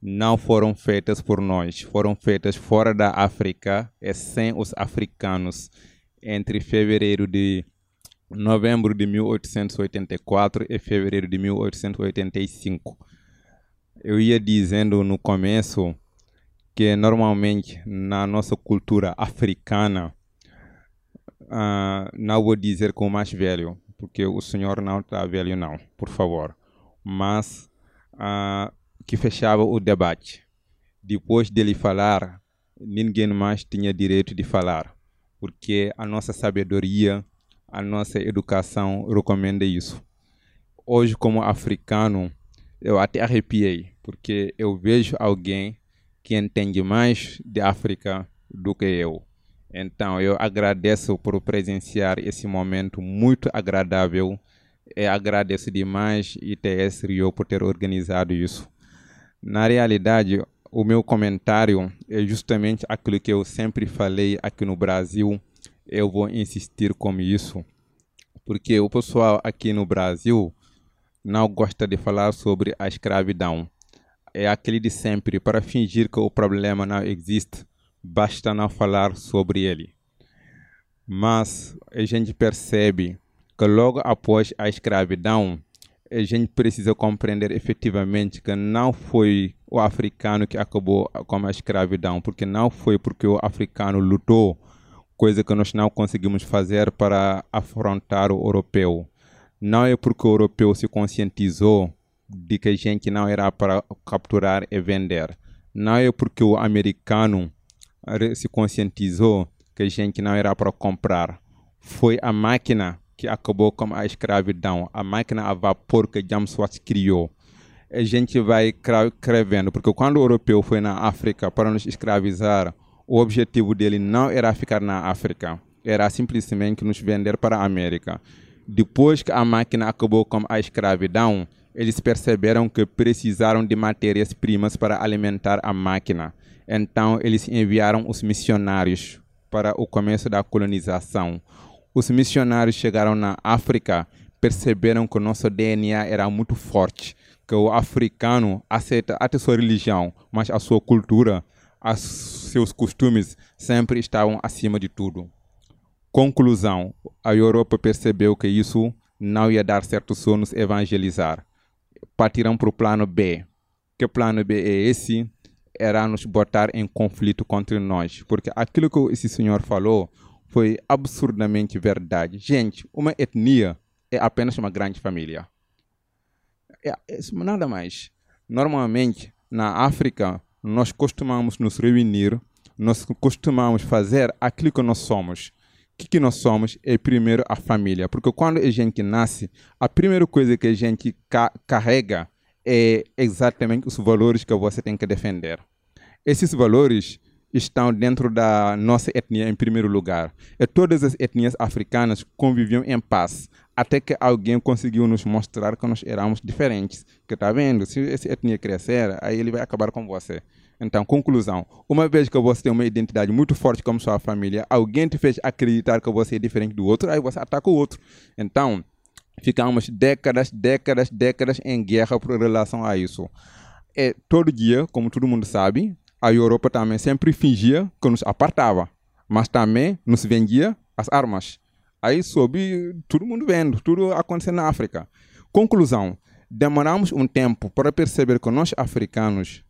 não foram feitas por nós, foram feitas fora da África e sem os africanos entre fevereiro de novembro de 1884 e fevereiro de 1885. Eu ia dizendo no começo que normalmente na nossa cultura africana, uh, não vou dizer com o mais velho, porque o senhor não está velho não, por favor. Mas uh, que fechava o debate. Depois dele falar, ninguém mais tinha direito de falar, porque a nossa sabedoria, a nossa educação recomenda isso. Hoje, como africano, eu até arrepiei, porque eu vejo alguém que entende mais de África do que eu. Então, eu agradeço por presenciar esse momento muito agradável. E agradeço demais ITS Rio por ter organizado isso. Na realidade, o meu comentário é justamente aquilo que eu sempre falei aqui no Brasil. Eu vou insistir com isso, porque o pessoal aqui no Brasil não gosta de falar sobre a escravidão. É aquele de sempre, para fingir que o problema não existe basta não falar sobre ele. Mas a gente percebe que logo após a escravidão, a gente precisa compreender efetivamente que não foi o africano que acabou com a escravidão, porque não foi porque o africano lutou, coisa que nós não conseguimos fazer para afrontar o europeu. Não é porque o europeu se conscientizou de que a gente não era para capturar e vender. Não é porque o americano se conscientizou que a gente não era para comprar. Foi a máquina que acabou com a escravidão, a máquina a vapor que James Watts criou. A gente vai escrevendo, porque quando o europeu foi na África para nos escravizar, o objetivo dele não era ficar na África, era simplesmente nos vender para a América. Depois que a máquina acabou com a escravidão, eles perceberam que precisaram de matérias-primas para alimentar a máquina. Então, eles enviaram os missionários para o começo da colonização. Os missionários chegaram na África, perceberam que o nosso DNA era muito forte, que o africano aceita até sua religião, mas a sua cultura, os seus costumes sempre estavam acima de tudo. Conclusão: a Europa percebeu que isso não ia dar certo só nos evangelizar. Partiram para o plano B. Que plano B é esse? Era nos botar em conflito contra nós. Porque aquilo que esse senhor falou foi absurdamente verdade. Gente, uma etnia é apenas uma grande família. É, é nada mais. Normalmente, na África, nós costumamos nos reunir, nós costumamos fazer aquilo que nós somos. O que, que nós somos é primeiro a família. Porque quando a gente nasce, a primeira coisa que a gente ca carrega é exatamente os valores que você tem que defender. Esses valores estão dentro da nossa etnia em primeiro lugar. E todas as etnias africanas conviviam em paz, até que alguém conseguiu nos mostrar que nós éramos diferentes. Que tá vendo? Se essa etnia crescer, aí ele vai acabar com você. Então, conclusão: uma vez que você tem uma identidade muito forte como sua família, alguém te fez acreditar que você é diferente do outro, aí você ataca o outro. Então, ficamos décadas, décadas, décadas em guerra por relação a isso. É, todo dia, como todo mundo sabe, a Europa também sempre fingia que nos apartava, mas também nos vendia as armas. Aí soube todo mundo vendo, tudo acontecendo na África. Conclusão: demoramos um tempo para perceber que nós africanos,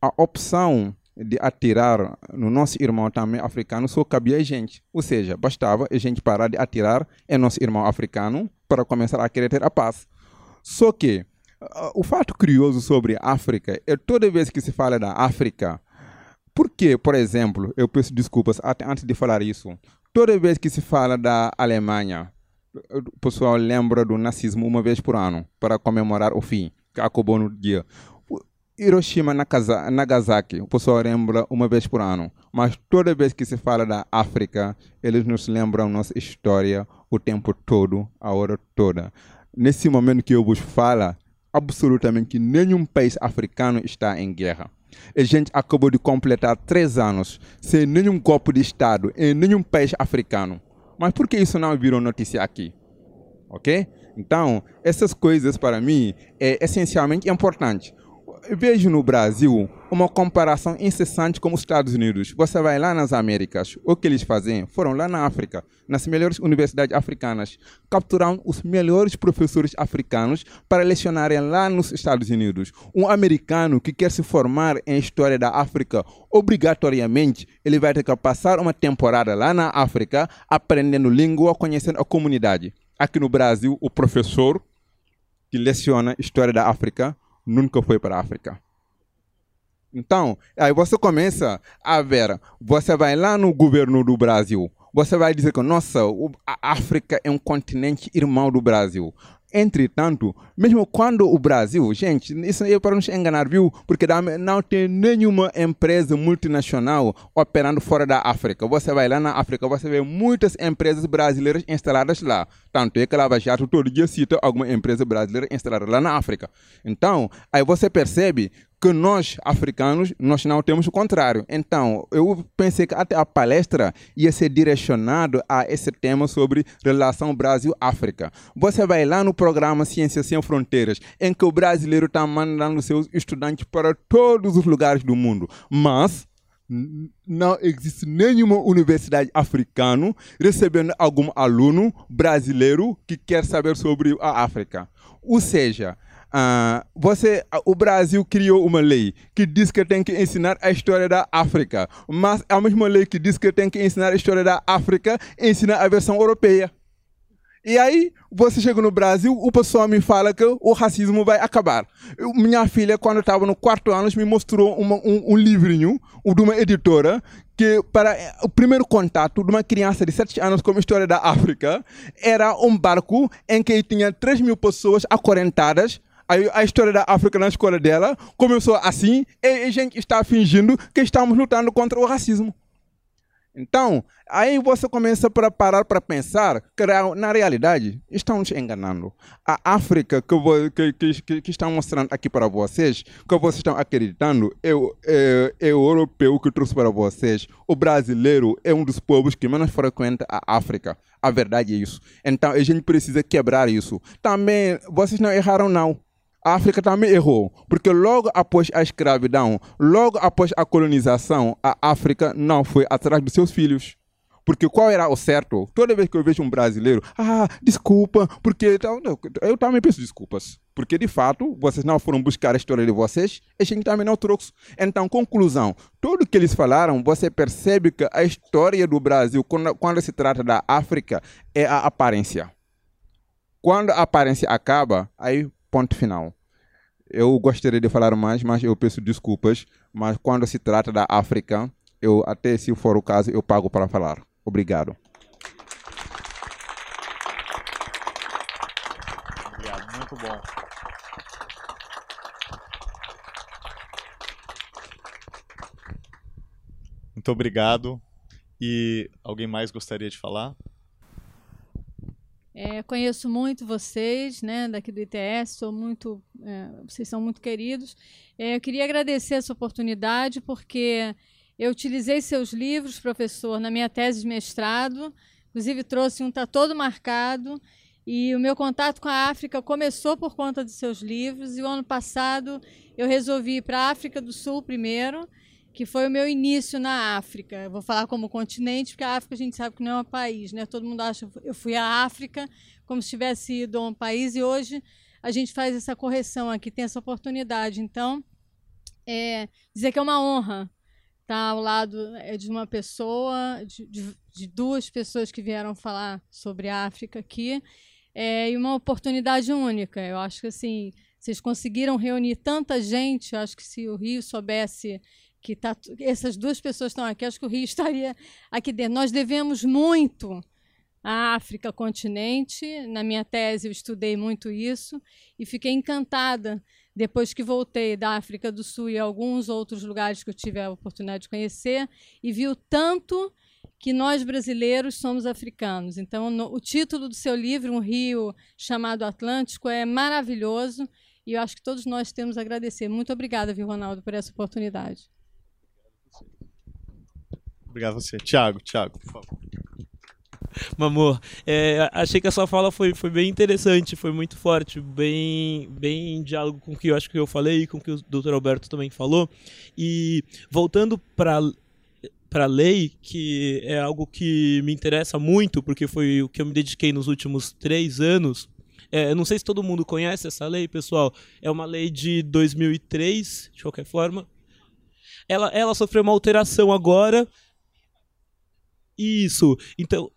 a opção de atirar no nosso irmão também africano só cabia a gente. Ou seja, bastava a gente parar de atirar em nosso irmão africano para começar a querer ter a paz. Só que o fato curioso sobre a África é toda vez que se fala da África, por que, por exemplo, eu peço desculpas até antes de falar isso, toda vez que se fala da Alemanha, o pessoal lembra do nazismo uma vez por ano para comemorar o fim, que acabou no dia. Hiroshima Nagasaki, o pessoal lembra uma vez por ano. Mas toda vez que se fala da África, eles nos lembram nossa história o tempo todo, a hora toda. Nesse momento que eu vos falo, absolutamente nenhum país africano está em guerra. A gente acabou de completar três anos sem nenhum golpe de Estado em nenhum país africano. Mas por que isso não virou notícia aqui? Ok? Então, essas coisas para mim é essencialmente importante vejo no Brasil uma comparação incessante com os Estados Unidos. Você vai lá nas Américas, o que eles fazem? Foram lá na África, nas melhores universidades africanas, capturaram os melhores professores africanos para lecionarem lá nos Estados Unidos. Um americano que quer se formar em história da África, obrigatoriamente, ele vai ter que passar uma temporada lá na África, aprendendo língua, conhecendo a comunidade. Aqui no Brasil, o professor que leciona história da África nunca foi para a África. Então, aí você começa a ver, você vai lá no governo do Brasil, você vai dizer que, nossa, a África é um continente irmão do Brasil. Entretanto, mesmo quando o Brasil, gente, isso é para nos enganar, viu? Porque não tem nenhuma empresa multinacional operando fora da África. Você vai lá na África, você vê muitas empresas brasileiras instaladas lá. Tanto é que Lava Jato todo dia cita alguma empresa brasileira instalada lá na África. Então, aí você percebe que nós, africanos, nós não temos o contrário. Então, eu pensei que até a palestra ia ser direcionada a esse tema sobre relação Brasil-África. Você vai lá no programa Ciências Sem Fronteiras, em que o brasileiro está mandando seus estudantes para todos os lugares do mundo. Mas não existe nenhuma universidade africana recebendo algum aluno brasileiro que quer saber sobre a África. Ou seja, uh, você, o Brasil criou uma lei que diz que tem que ensinar a história da África, mas a mesma lei que diz que tem que ensinar a história da África ensina a versão europeia. E aí, você chega no Brasil, o pessoal me fala que o racismo vai acabar. Eu, minha filha, quando estava no quarto ano, me mostrou uma, um, um livrinho de uma editora que para o primeiro contato de uma criança de 7 anos com a história da África era um barco em que tinha 3 mil pessoas acorrentadas a, história da África na escola dela começou assim e a gente está fingindo que estamos lutando contra o racismo. Então, aí você começa a parar para pensar que, na realidade, estão nos enganando. A África que, que, que, que estão mostrando aqui para vocês, que vocês estão acreditando, é, é, é, o europeu que trouxe para vocês. O brasileiro é um dos povos que menos frequenta a África. A verdade é isso. Então, a gente precisa quebrar isso. Também, vocês não erraram, não a África também errou, porque logo após a escravidão, logo após a colonização, a África não foi atrás dos seus filhos. Porque qual era o certo? Toda vez que eu vejo um brasileiro, ah, desculpa, porque eu também peço desculpas. Porque de fato, vocês não foram buscar a história de vocês, a gente também não trouxe. Então, conclusão: tudo que eles falaram, você percebe que a história do Brasil, quando, quando se trata da África, é a aparência. Quando a aparência acaba, aí ponto final. Eu gostaria de falar mais, mas eu peço desculpas. Mas quando se trata da África, eu até se for o caso, eu pago para falar. Obrigado. Obrigado, muito bom. Muito obrigado. E alguém mais gostaria de falar? É, conheço muito vocês, né, daqui do ITS, sou muito, é, vocês são muito queridos. É, eu queria agradecer essa oportunidade, porque eu utilizei seus livros, professor, na minha tese de mestrado, inclusive trouxe um, está todo marcado, e o meu contato com a África começou por conta de seus livros, e o ano passado eu resolvi ir para a África do Sul primeiro, que foi o meu início na África. Vou falar como continente, porque a África a gente sabe que não é um país, né? Todo mundo acha que eu fui à África como se tivesse ido a um país e hoje a gente faz essa correção aqui, tem essa oportunidade. Então, é, dizer que é uma honra estar ao lado é, de uma pessoa, de, de, de duas pessoas que vieram falar sobre a África aqui, é, e uma oportunidade única. Eu acho que assim, vocês conseguiram reunir tanta gente. Eu acho que se o Rio soubesse que tá, essas duas pessoas estão aqui, acho que o Rio estaria aqui dentro. Nós devemos muito à África continente. Na minha tese eu estudei muito isso e fiquei encantada depois que voltei da África do Sul e alguns outros lugares que eu tive a oportunidade de conhecer e vi o tanto que nós brasileiros somos africanos. Então, no, o título do seu livro, Um Rio Chamado Atlântico, é maravilhoso e eu acho que todos nós temos a agradecer. Muito obrigada, viu, Ronaldo, por essa oportunidade. Obrigado a você. Tiago, Tiago, por favor. Mamor, é, achei que a sua fala foi, foi bem interessante, foi muito forte, bem, bem em diálogo com o que eu acho que eu falei e com o que o Dr. Alberto também falou. E voltando para para a lei, que é algo que me interessa muito, porque foi o que eu me dediquei nos últimos três anos. É, não sei se todo mundo conhece essa lei, pessoal. É uma lei de 2003, de qualquer forma. Ela, ela sofreu uma alteração agora isso. Então,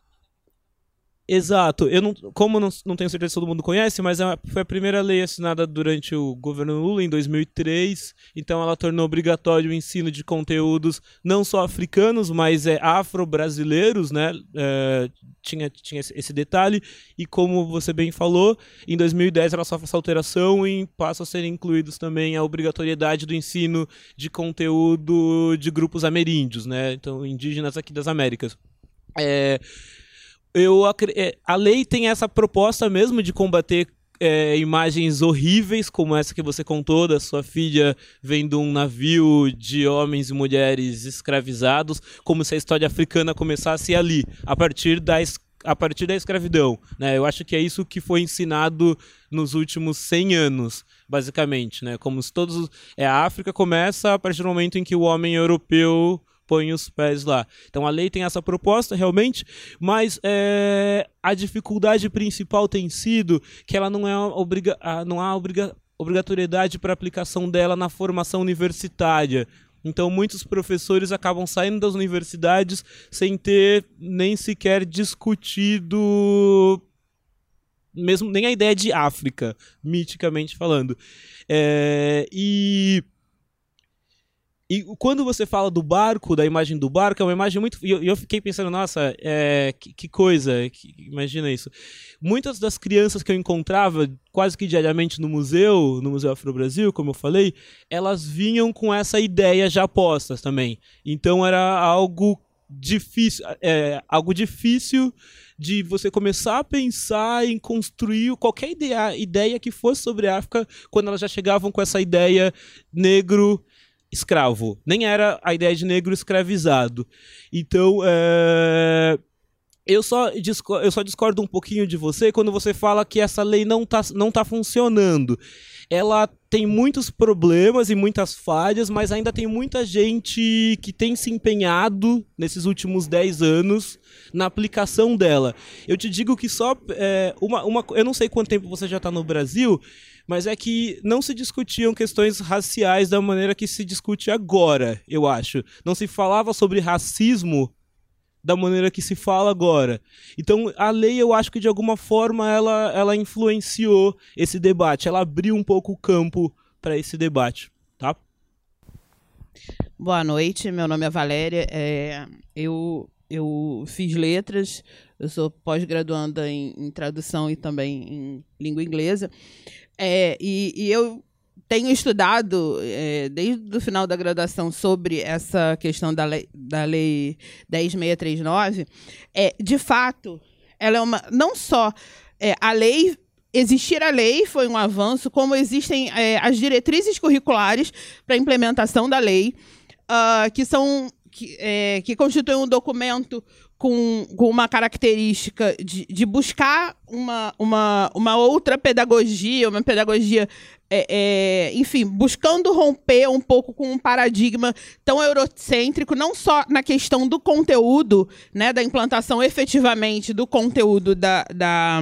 Exato. Eu não, como não, não tenho certeza se todo mundo conhece, mas é foi a primeira lei assinada durante o governo Lula em 2003. Então ela tornou obrigatório o ensino de conteúdos não só africanos, mas é afro-brasileiros, né? É, tinha, tinha esse detalhe. E como você bem falou, em 2010 ela sofre essa alteração e passa a ser incluídos também a obrigatoriedade do ensino de conteúdo de grupos ameríndios, né? Então indígenas aqui das Américas. É, eu é, a lei tem essa proposta mesmo de combater é, imagens horríveis como essa que você contou da sua filha vendo um navio de homens e mulheres escravizados, como se a história africana começasse ali, a partir da a partir da escravidão, né? Eu acho que é isso que foi ensinado nos últimos 100 anos, basicamente, né? Como se todos é a África começa a partir do momento em que o homem europeu põe os pés lá. Então a lei tem essa proposta realmente, mas é, a dificuldade principal tem sido que ela não é obriga, não há obriga, obrigatoriedade para aplicação dela na formação universitária. Então, muitos professores acabam saindo das universidades sem ter nem sequer discutido mesmo nem a ideia de África, miticamente falando. É, e e quando você fala do barco, da imagem do barco, é uma imagem muito. E eu, fiquei pensando, nossa, é, que, coisa, que, imagina isso. Muitas das crianças que eu encontrava quase que diariamente no museu, no Museu Afro-Brasil, como eu falei, elas vinham com essa ideia já postas também. Então era algo difícil, é, algo difícil de você começar a pensar em construir qualquer ideia, ideia que fosse sobre a África quando elas já chegavam com essa ideia negro escravo, nem era a ideia de negro escravizado. Então, é... eu, só eu só discordo um pouquinho de você quando você fala que essa lei não está não tá funcionando. Ela tem muitos problemas e muitas falhas, mas ainda tem muita gente que tem se empenhado nesses últimos 10 anos na aplicação dela. Eu te digo que só é, uma, uma. Eu não sei quanto tempo você já está no Brasil, mas é que não se discutiam questões raciais da maneira que se discute agora, eu acho. Não se falava sobre racismo da maneira que se fala agora. Então, a lei, eu acho que de alguma forma ela, ela influenciou esse debate, ela abriu um pouco o campo para esse debate, tá? Boa noite, meu nome é Valéria. É, eu, eu fiz letras, eu sou pós-graduanda em, em, tradução e também em língua inglesa. É, e, e, eu tenho estudado é, desde o final da graduação sobre essa questão da lei, da lei 10639. É, de fato, ela é uma. Não só é, a lei. Existir a lei foi um avanço, como existem é, as diretrizes curriculares para a implementação da lei, uh, que são que, é, que constituem um documento com, com uma característica de, de buscar uma, uma, uma outra pedagogia, uma pedagogia, é, é, enfim, buscando romper um pouco com um paradigma tão eurocêntrico, não só na questão do conteúdo, né, da implantação efetivamente do conteúdo da, da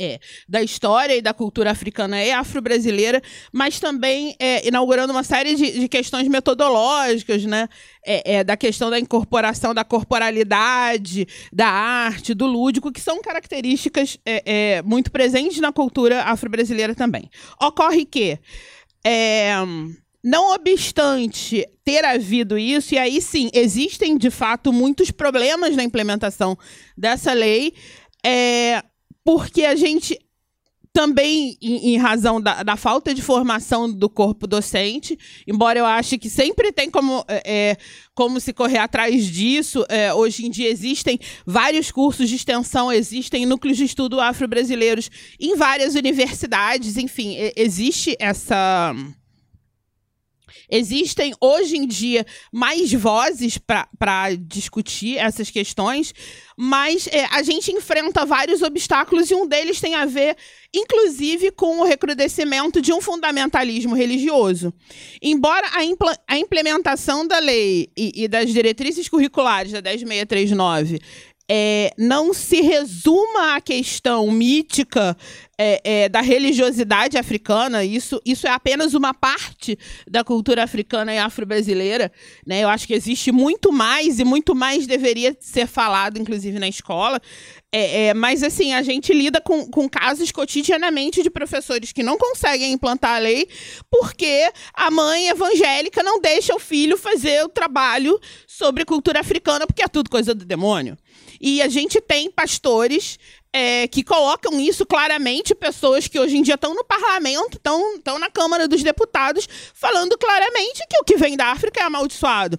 é, da história e da cultura africana e afro-brasileira, mas também é, inaugurando uma série de, de questões metodológicas, né? É, é, da questão da incorporação da corporalidade, da arte, do lúdico, que são características é, é, muito presentes na cultura afro-brasileira também. Ocorre que é, não obstante ter havido isso, e aí sim, existem de fato muitos problemas na implementação dessa lei, é, porque a gente também em, em razão da, da, falta de formação do corpo docente, embora eu ache que sempre tem como, é, é, como se correr atrás disso. É, hoje em dia existem vários cursos de extensão, existem núcleos de estudo afro-brasileiros em várias universidades, enfim, existe essa Existem hoje em dia mais vozes para discutir essas questões, mas é, a gente enfrenta vários obstáculos e um deles tem a ver, inclusive, com o recrudescimento de um fundamentalismo religioso. Embora a, impl a implementação da lei e, e das diretrizes curriculares da 10639 é, não se resuma à questão mítica é, é, da religiosidade africana, isso, isso é apenas uma parte da cultura africana e afro-brasileira. Né? Eu acho que existe muito mais e muito mais deveria ser falado, inclusive na escola. É, é, mas, assim, a gente lida com, com casos cotidianamente de professores que não conseguem implantar a lei porque a mãe evangélica não deixa o filho fazer o trabalho sobre cultura africana porque é tudo coisa do demônio. E a gente tem pastores é, que colocam isso claramente, pessoas que hoje em dia estão no parlamento, estão na Câmara dos Deputados, falando claramente que o que vem da África é amaldiçoado.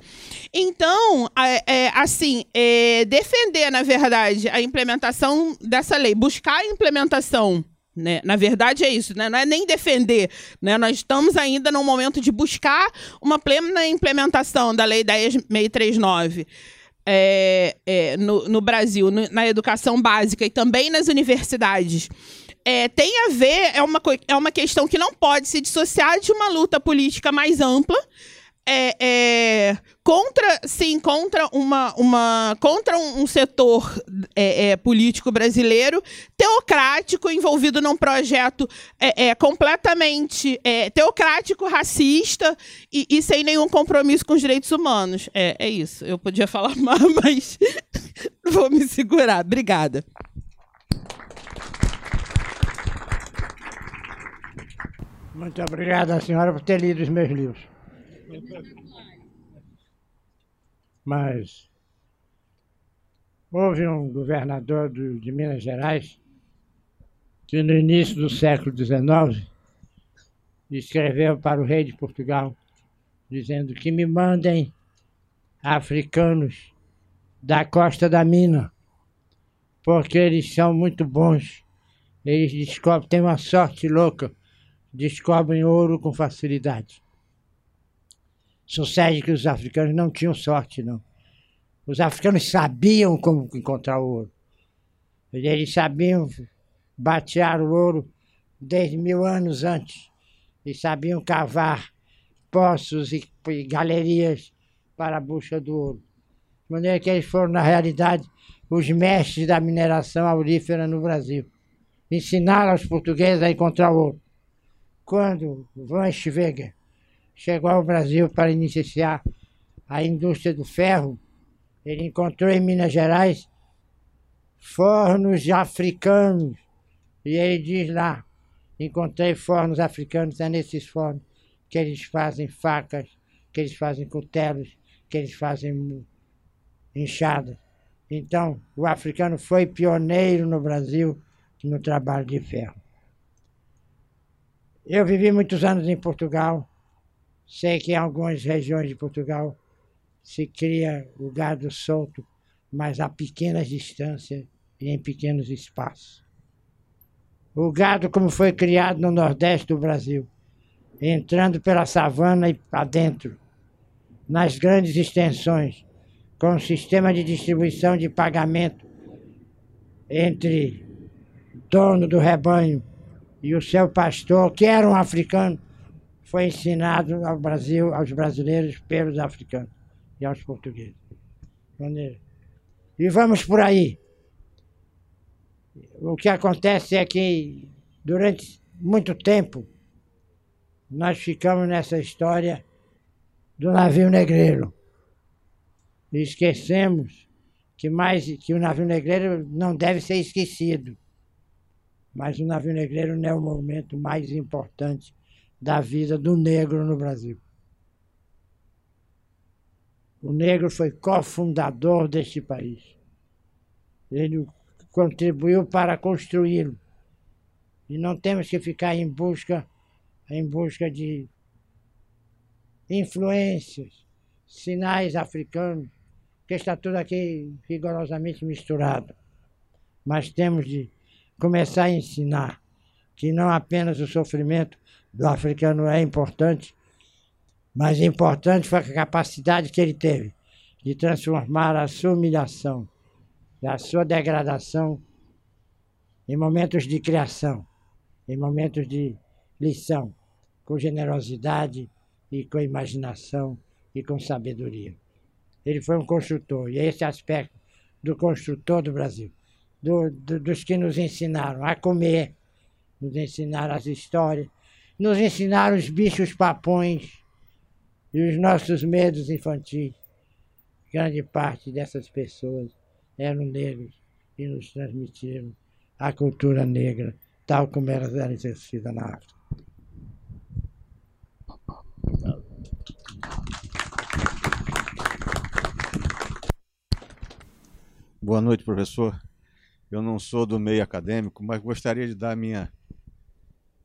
Então, é, é, assim, é, defender, na verdade, a implementação dessa lei, buscar a implementação né? Na verdade é isso, né? não é nem defender. Né? Nós estamos ainda num momento de buscar uma plena implementação da Lei 10.639 é, é, no, no, Brasil, no, na educação básica e também nas universidades, é, tem a ver, é uma, é uma questão que não pode se dissociar de uma luta política mais ampla é, é, contra se encontra uma, uma contra um, um setor é, é político brasileiro teocrático envolvido num projeto é, é, completamente teocrático racista e, e, sem nenhum compromisso com os direitos humanos. É, é isso. Eu podia falar <laughs> mais mas <laughs> vou me segurar. Obrigada. Muito obrigada senhora por ter lido os meus livros mas houve um governador do, de Minas Gerais que no início do século XIX escreveu para o rei de Portugal dizendo que me mandem africanos da costa da mina, porque eles são muito bons. Eles descobrem, têm uma sorte louca, descobrem ouro com facilidade. Sucede que os africanos não tinham sorte, não. Os africanos sabiam como encontrar o ouro. Eles sabiam batear o ouro desde mil anos antes. E sabiam cavar poços e, e galerias para a busca do ouro. De maneira que eles foram, na realidade, os mestres da mineração aurífera no Brasil. Ensinaram aos portugueses a encontrar ouro. Quando Van Schweger chegou ao Brasil para iniciar a indústria do ferro, ele encontrou em Minas Gerais fornos africanos. E ele diz lá, encontrei fornos africanos, é nesses fornos que eles fazem facas, que eles fazem cutelos, que eles fazem enxadas. Então, o africano foi pioneiro no Brasil no trabalho de ferro. Eu vivi muitos anos em Portugal, Sei que em algumas regiões de Portugal se cria o gado solto, mas a pequenas distâncias e em pequenos espaços. O gado, como foi criado no Nordeste do Brasil, entrando pela savana e para dentro, nas grandes extensões, com um sistema de distribuição de pagamento entre dono do rebanho e o seu pastor, que era um africano, foi ensinado ao Brasil, aos brasileiros pelos africanos e aos portugueses. E vamos por aí. O que acontece é que durante muito tempo nós ficamos nessa história do navio negreiro. E esquecemos que mais que o navio negreiro não deve ser esquecido. Mas o navio negreiro não é o momento mais importante da vida do negro no Brasil. O negro foi cofundador deste país. Ele contribuiu para construí-lo. E não temos que ficar em busca, em busca de influências, sinais africanos, que está tudo aqui rigorosamente misturado. Mas temos de começar a ensinar que não apenas o sofrimento do africano é importante, mas importante foi a capacidade que ele teve de transformar a sua humilhação e a sua degradação em momentos de criação, em momentos de lição, com generosidade e com imaginação e com sabedoria. Ele foi um construtor, e é esse aspecto do construtor do Brasil, do, do, dos que nos ensinaram a comer, nos ensinaram as histórias, nos ensinaram os bichos papões e os nossos medos infantis. Grande parte dessas pessoas eram negros e nos transmitiram a cultura negra, tal como ela era exercida na África. Boa noite, professor. Eu não sou do meio acadêmico, mas gostaria de dar minha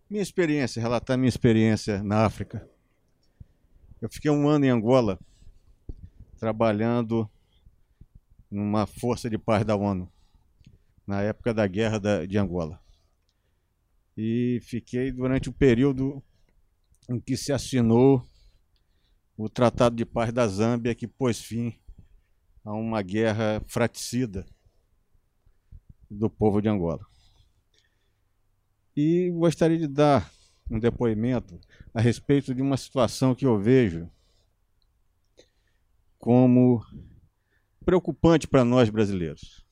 minha experiência, relatar minha experiência na África. Eu fiquei um ano em Angola, trabalhando numa força de paz da ONU, na época da guerra da, de Angola. E fiquei durante o período em que se assinou o Tratado de Paz da Zâmbia, que pôs fim a uma guerra fraticida do povo de Angola. E gostaria de dar um depoimento a respeito de uma situação que eu vejo como preocupante para nós brasileiros.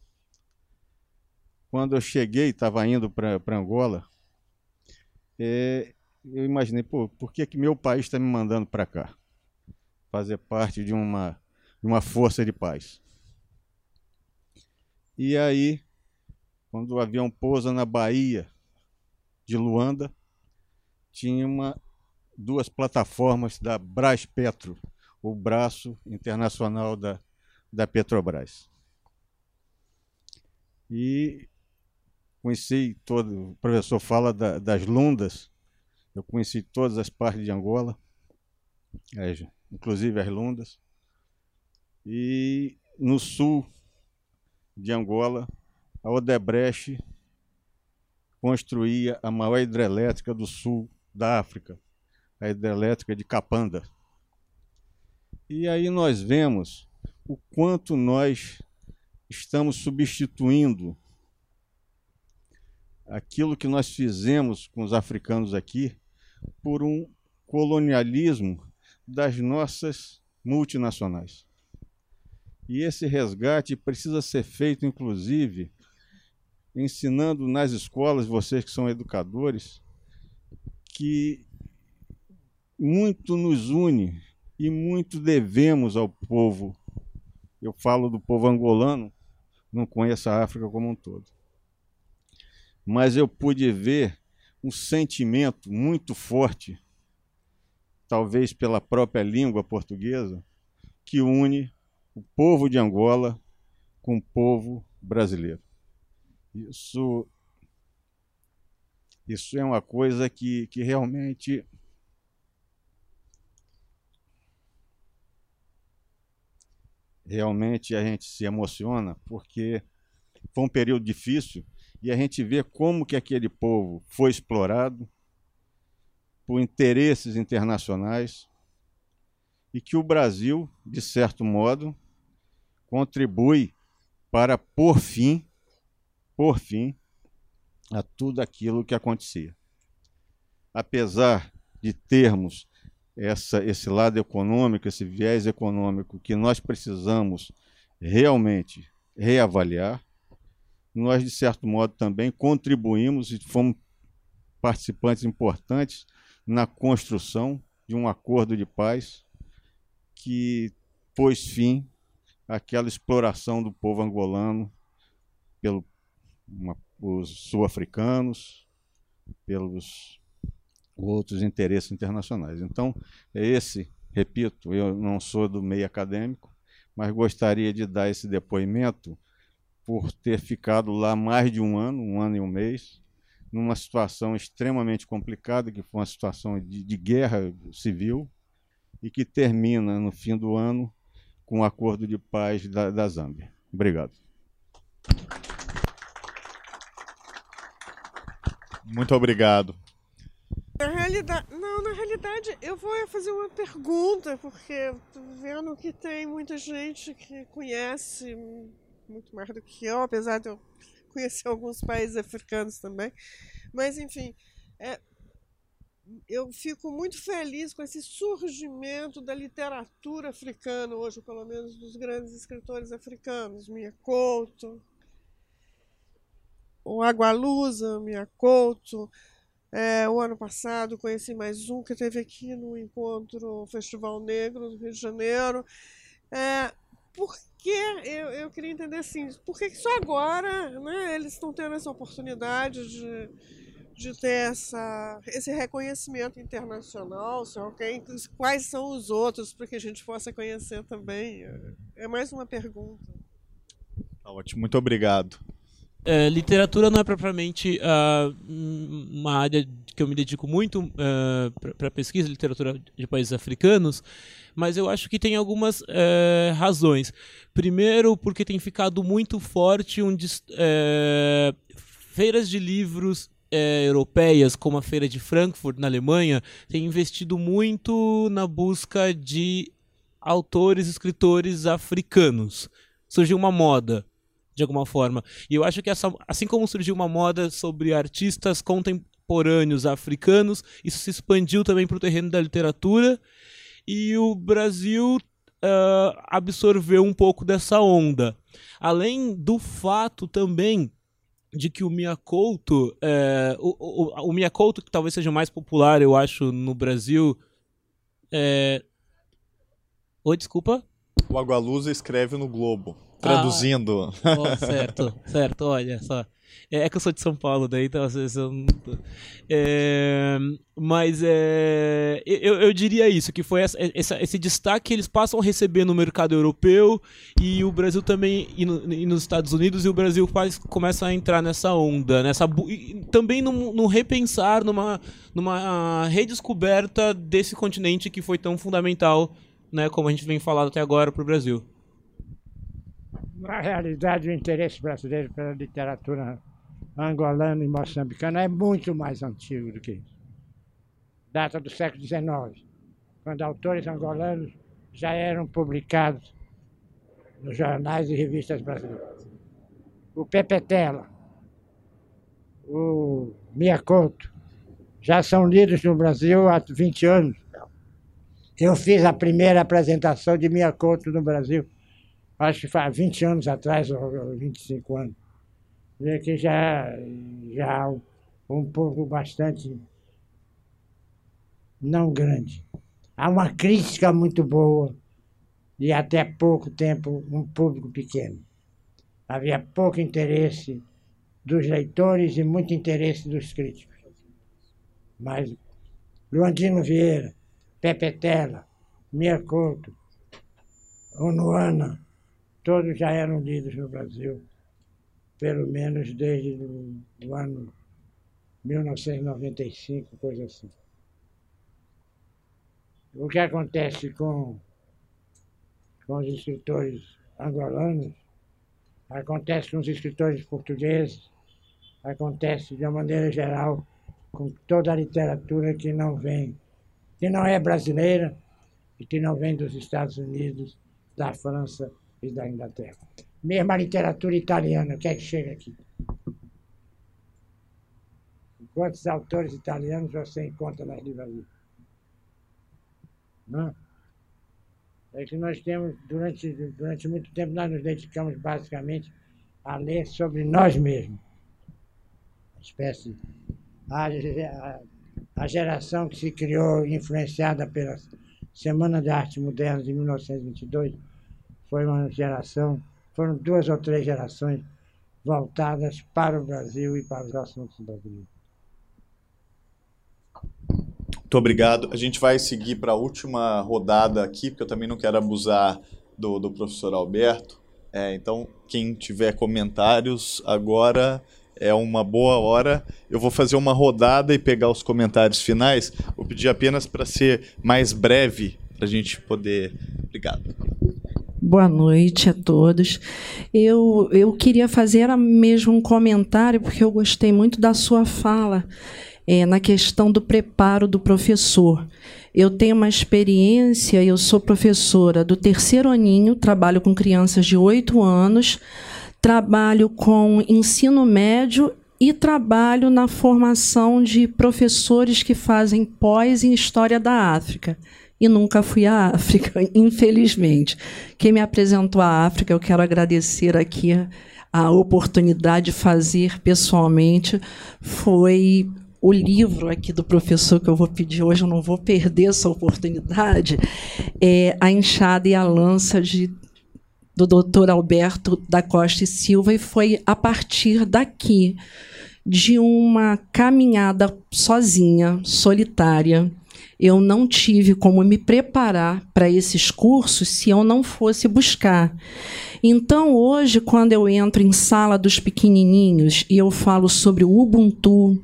Quando eu cheguei, estava indo para Angola, é, eu imaginei, pô, por que, que meu país está me mandando para cá? Fazer parte de uma, de uma força de paz. E aí, quando o avião pousa na Bahia de Luanda, tinha uma, duas plataformas da Braspetro, o braço internacional da, da Petrobras. E conheci todo, o professor fala da, das lundas, eu conheci todas as partes de Angola, inclusive as lundas. E no sul de Angola, a Odebrecht construía a maior hidrelétrica do sul da África, a hidrelétrica de Capanda. E aí nós vemos o quanto nós estamos substituindo aquilo que nós fizemos com os africanos aqui por um colonialismo das nossas multinacionais. E esse resgate precisa ser feito, inclusive, ensinando nas escolas, vocês que são educadores, que muito nos une e muito devemos ao povo. Eu falo do povo angolano, não conheço a África como um todo. Mas eu pude ver um sentimento muito forte, talvez pela própria língua portuguesa, que une o povo de Angola com o povo brasileiro. Isso, isso é uma coisa que, que realmente realmente a gente se emociona porque foi um período difícil e a gente vê como que aquele povo foi explorado por interesses internacionais e que o Brasil, de certo modo, contribui para por fim, por fim, a tudo aquilo que acontecia. Apesar de termos essa, esse lado econômico, esse viés econômico que nós precisamos realmente reavaliar. Nós, de certo modo, também contribuímos e fomos participantes importantes na construção de um acordo de paz que pôs fim àquela exploração do povo angolano pelos sul-africanos, pelos outros interesses internacionais. Então, é esse, repito, eu não sou do meio acadêmico, mas gostaria de dar esse depoimento por ter ficado lá mais de um ano, um ano e um mês, numa situação extremamente complicada, que foi uma situação de, de guerra civil, e que termina no fim do ano com o um acordo de paz da, da Zâmbia. Obrigado. Muito obrigado. Na realidade, não, na realidade eu vou fazer uma pergunta, porque tô vendo que tem muita gente que conhece muito mais do que eu, apesar de eu conhecer alguns países africanos também. Mas enfim, é, eu fico muito feliz com esse surgimento da literatura africana hoje, pelo menos dos grandes escritores africanos, Minha Couto, o Agualusa, Minha Couto, é, o ano passado conheci mais um que teve aqui no encontro Festival Negro do Rio de Janeiro. É, por que eu, eu queria entender assim, por que só agora né, eles estão tendo essa oportunidade de, de ter essa, esse reconhecimento internacional? Se alguém, quais são os outros para que a gente possa conhecer também? É, é mais uma pergunta. Tá ótimo, muito obrigado. É, literatura não é propriamente uh, uma área que eu me dedico muito uh, para pesquisa, literatura de países africanos, mas eu acho que tem algumas uh, razões. Primeiro, porque tem ficado muito forte um, é, feiras de livros é, europeias, como a Feira de Frankfurt, na Alemanha, têm investido muito na busca de autores, escritores africanos. Surgiu uma moda de alguma forma. E eu acho que essa, assim como surgiu uma moda sobre artistas contemporâneos africanos, isso se expandiu também para o terreno da literatura. E o Brasil uh, absorver um pouco dessa onda. Além do fato também de que o Miyakoto, é, o, o, o Miyakoto que talvez seja o mais popular, eu acho, no Brasil. É... Oi, desculpa? O Agualusa escreve no Globo, traduzindo. Ah, oh, certo, <laughs> certo, olha só. É, é, que eu sou de São Paulo, daí então às vezes eu não. É, mas é, eu, eu diria isso, que foi essa, essa, esse destaque que eles passam a receber no mercado europeu e o Brasil também, e, no, e nos Estados Unidos, e o Brasil faz, começa a entrar nessa onda, nessa, também no repensar, numa, numa redescoberta desse continente que foi tão fundamental, né, como a gente vem falando até agora, para o Brasil. Na realidade, o interesse brasileiro pela literatura angolana e moçambicana é muito mais antigo do que isso. Data do século XIX, quando autores angolanos já eram publicados nos jornais e revistas brasileiras. O Pepetela, o Miyakoto, já são lidos no Brasil há 20 anos. Eu fiz a primeira apresentação de Miyakoto no Brasil acho que faz 20 anos atrás, ou 25 anos. Que já, já um pouco bastante não grande. Há uma crítica muito boa e até pouco tempo um público pequeno. Havia pouco interesse dos leitores e muito interesse dos críticos. Mas Luandino Vieira, Pepe Tela, Mia Couto, Onuana, todos já eram lidos no Brasil, pelo menos desde o ano 1995, coisa assim. O que acontece com, com os escritores angolanos, acontece com os escritores portugueses, acontece de uma maneira geral com toda a literatura que não vem, que não é brasileira e que não vem dos Estados Unidos, da França e da Inglaterra. Mesmo a literatura italiana, o que é que chega aqui? Quantos autores italianos você encontra nas livrarias? Não? É que nós temos, durante, durante muito tempo, nós nos dedicamos basicamente a ler sobre nós mesmos. Uma espécie. A, a, a geração que se criou, influenciada pela Semana de Arte Moderna de 1922, foi uma geração, foram duas ou três gerações voltadas para o Brasil e para os assuntos brasileiros. Muito obrigado. A gente vai seguir para a última rodada aqui, porque eu também não quero abusar do, do professor Alberto. É, então, quem tiver comentários agora é uma boa hora. Eu vou fazer uma rodada e pegar os comentários finais. Vou pedir apenas para ser mais breve, para a gente poder. Obrigado. Boa noite a todos. Eu, eu queria fazer mesmo um comentário, porque eu gostei muito da sua fala é, na questão do preparo do professor. Eu tenho uma experiência, eu sou professora do terceiro aninho, trabalho com crianças de oito anos, trabalho com ensino médio e trabalho na formação de professores que fazem pós em História da África e nunca fui à África, <laughs> infelizmente. Quem me apresentou à África, eu quero agradecer aqui a oportunidade de fazer pessoalmente, foi o livro aqui do professor que eu vou pedir hoje, eu não vou perder essa oportunidade, é A Enxada e a Lança de do Dr. Alberto da Costa e Silva e foi a partir daqui de uma caminhada sozinha, solitária, eu não tive como me preparar para esses cursos se eu não fosse buscar. Então, hoje, quando eu entro em sala dos pequenininhos e eu falo sobre o Ubuntu,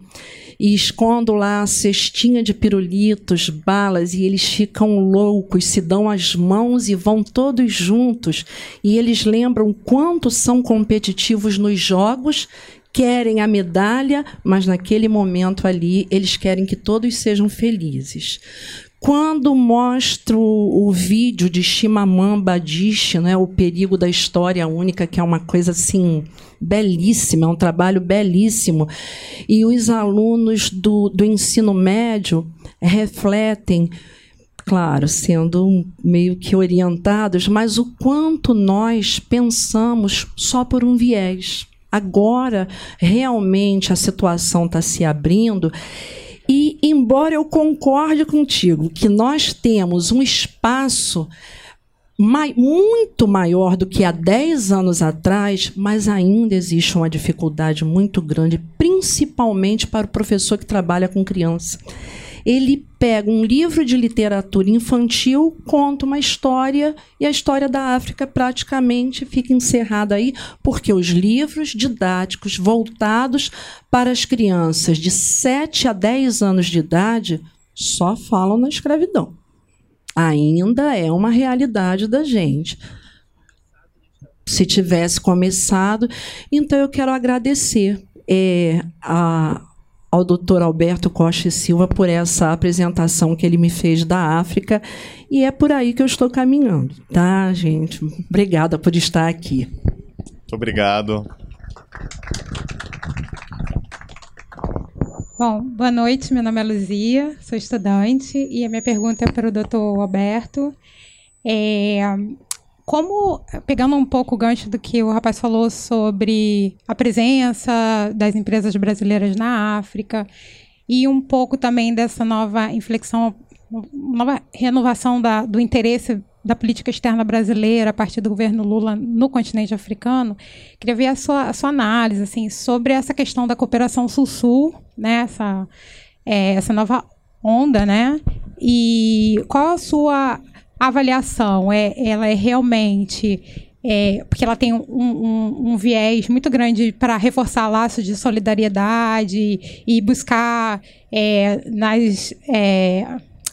e escondo lá a cestinha de pirulitos, balas, e eles ficam loucos, se dão as mãos e vão todos juntos. E eles lembram quanto são competitivos nos jogos querem a medalha, mas naquele momento ali eles querem que todos sejam felizes. Quando mostro o vídeo de Chimamanda Adichie, né, o perigo da história única, que é uma coisa assim belíssima, é um trabalho belíssimo, e os alunos do, do ensino médio refletem claro, sendo meio que orientados, mas o quanto nós pensamos só por um viés. Agora, realmente, a situação está se abrindo. E, embora eu concorde contigo que nós temos um espaço mai, muito maior do que há 10 anos atrás, mas ainda existe uma dificuldade muito grande, principalmente para o professor que trabalha com criança ele pega um livro de literatura infantil, conta uma história e a história da África praticamente fica encerrada aí, porque os livros didáticos voltados para as crianças de 7 a 10 anos de idade só falam na escravidão. Ainda é uma realidade da gente. Se tivesse começado, então eu quero agradecer é, a, ao Dr. Alberto Costa e Silva por essa apresentação que ele me fez da África e é por aí que eu estou caminhando, tá, gente? Obrigada por estar aqui. Muito obrigado. Bom, boa noite. Meu nome é Luzia, sou estudante e a minha pergunta é para o Dr. Alberto. É, como, pegando um pouco o gancho do que o rapaz falou sobre a presença das empresas brasileiras na África e um pouco também dessa nova inflexão, nova renovação da, do interesse da política externa brasileira a partir do governo Lula no continente africano, queria ver a sua, a sua análise assim, sobre essa questão da cooperação sul-sul, né, essa, é, essa nova onda, né, e qual a sua avaliação é, ela é realmente é, porque ela tem um, um, um viés muito grande para reforçar laços de solidariedade e buscar é, nas é,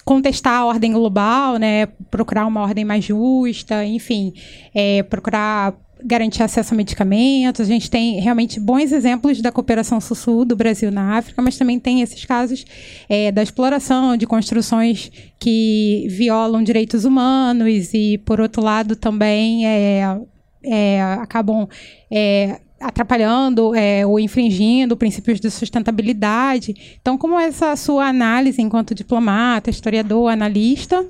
contestar a ordem global, né, procurar uma ordem mais justa, enfim, é, procurar garantir acesso a medicamentos. A gente tem realmente bons exemplos da cooperação sul-sul do Brasil na África, mas também tem esses casos é, da exploração de construções que violam direitos humanos e, por outro lado, também é, é, acabam é, atrapalhando é, ou infringindo princípios de sustentabilidade. Então, como é essa sua análise enquanto diplomata, historiador, analista,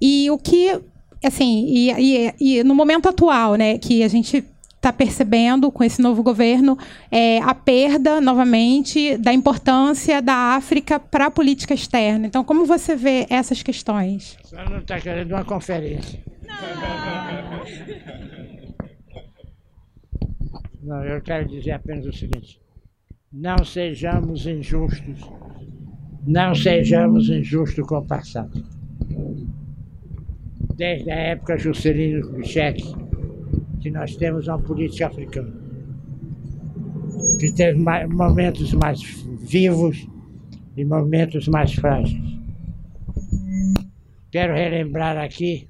e o que assim, e, e, e, no momento atual, né, que a gente está percebendo com esse novo governo é, a perda, novamente, da importância da África para a política externa. Então, como você vê essas questões? Senhora não está querendo uma conferência. Não. não, eu quero dizer apenas o seguinte: não sejamos injustos. Não sejamos injustos com o passado desde a época Juscelino Kubitschek, que nós temos uma política africana, que teve momentos mais vivos e momentos mais frágeis. Quero relembrar aqui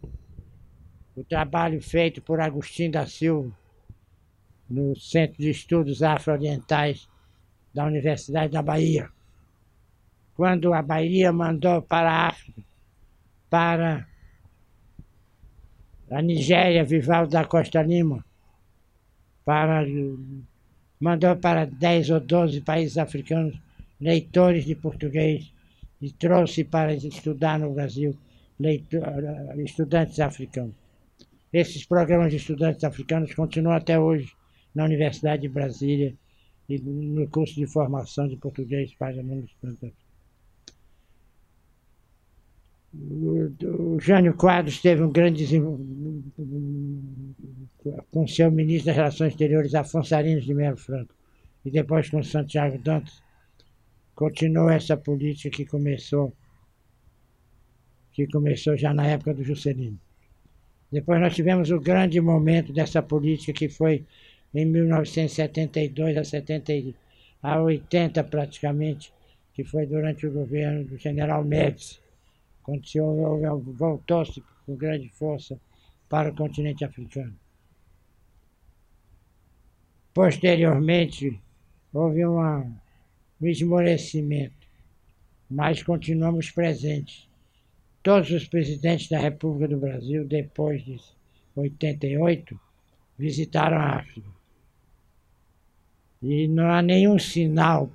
o trabalho feito por Agostinho da Silva no Centro de Estudos Afro-Orientais da Universidade da Bahia. Quando a Bahia mandou para a África para a Nigéria, Vivaldo da Costa Lima, para, mandou para 10 ou 12 países africanos leitores de português e trouxe para estudar no Brasil leitor, estudantes africanos. Esses programas de estudantes africanos continuam até hoje na Universidade de Brasília e no curso de formação de português para estudantes africanos. O, Jânio Quadros teve um grande com seu ministro das Relações Exteriores, Afonso Arinos de Melo Franco, e depois com Santiago Dantas, continuou essa política que começou que começou já na época do Juscelino. Depois nós tivemos o grande momento dessa política que foi em 1972 a 70 a 80 praticamente, que foi durante o governo do general Médici senhor voltou-se com grande força para o continente africano. Posteriormente, houve uma, um esmorecimento, mas continuamos presentes. Todos os presidentes da República do Brasil, depois de 88, visitaram a África. E não há nenhum sinal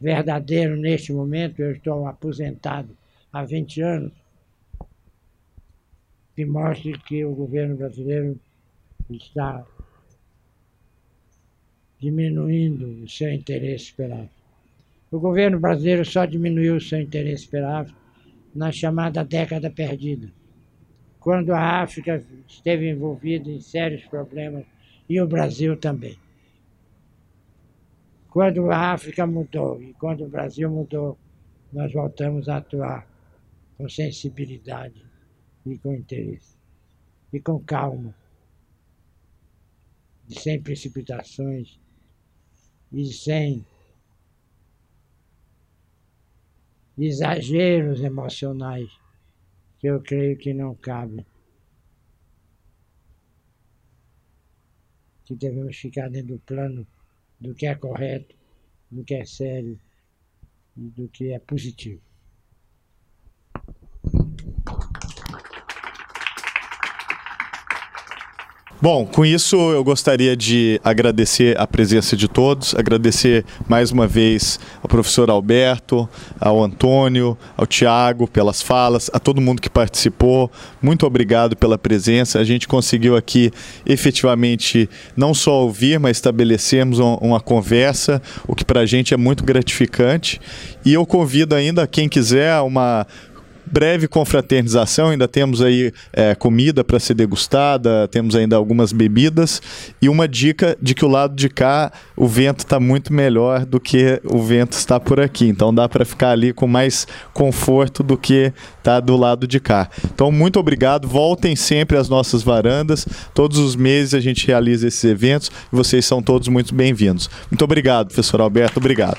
verdadeiro neste momento, eu estou aposentado há 20 anos, que mostre que o governo brasileiro está diminuindo o seu interesse África. O governo brasileiro só diminuiu o seu interesse África na chamada década perdida, quando a África esteve envolvida em sérios problemas e o Brasil também. Quando a África mudou e quando o Brasil mudou, nós voltamos a atuar com sensibilidade e com interesse e com calma, e sem precipitações e sem exageros emocionais que eu creio que não cabem. Que devemos ficar dentro do plano do que é correto, do que é sério e do que é positivo. Bom, com isso eu gostaria de agradecer a presença de todos, agradecer mais uma vez ao professor Alberto, ao Antônio, ao Tiago pelas falas, a todo mundo que participou. Muito obrigado pela presença. A gente conseguiu aqui efetivamente não só ouvir, mas estabelecermos uma conversa, o que para a gente é muito gratificante. E eu convido ainda quem quiser uma breve confraternização, ainda temos aí é, comida para ser degustada, temos ainda algumas bebidas. E uma dica de que o lado de cá o vento está muito melhor do que o vento está por aqui, então dá para ficar ali com mais conforto do que tá do lado de cá. Então muito obrigado, voltem sempre às nossas varandas, todos os meses a gente realiza esses eventos. E vocês são todos muito bem-vindos. Muito obrigado, professor Alberto, obrigado.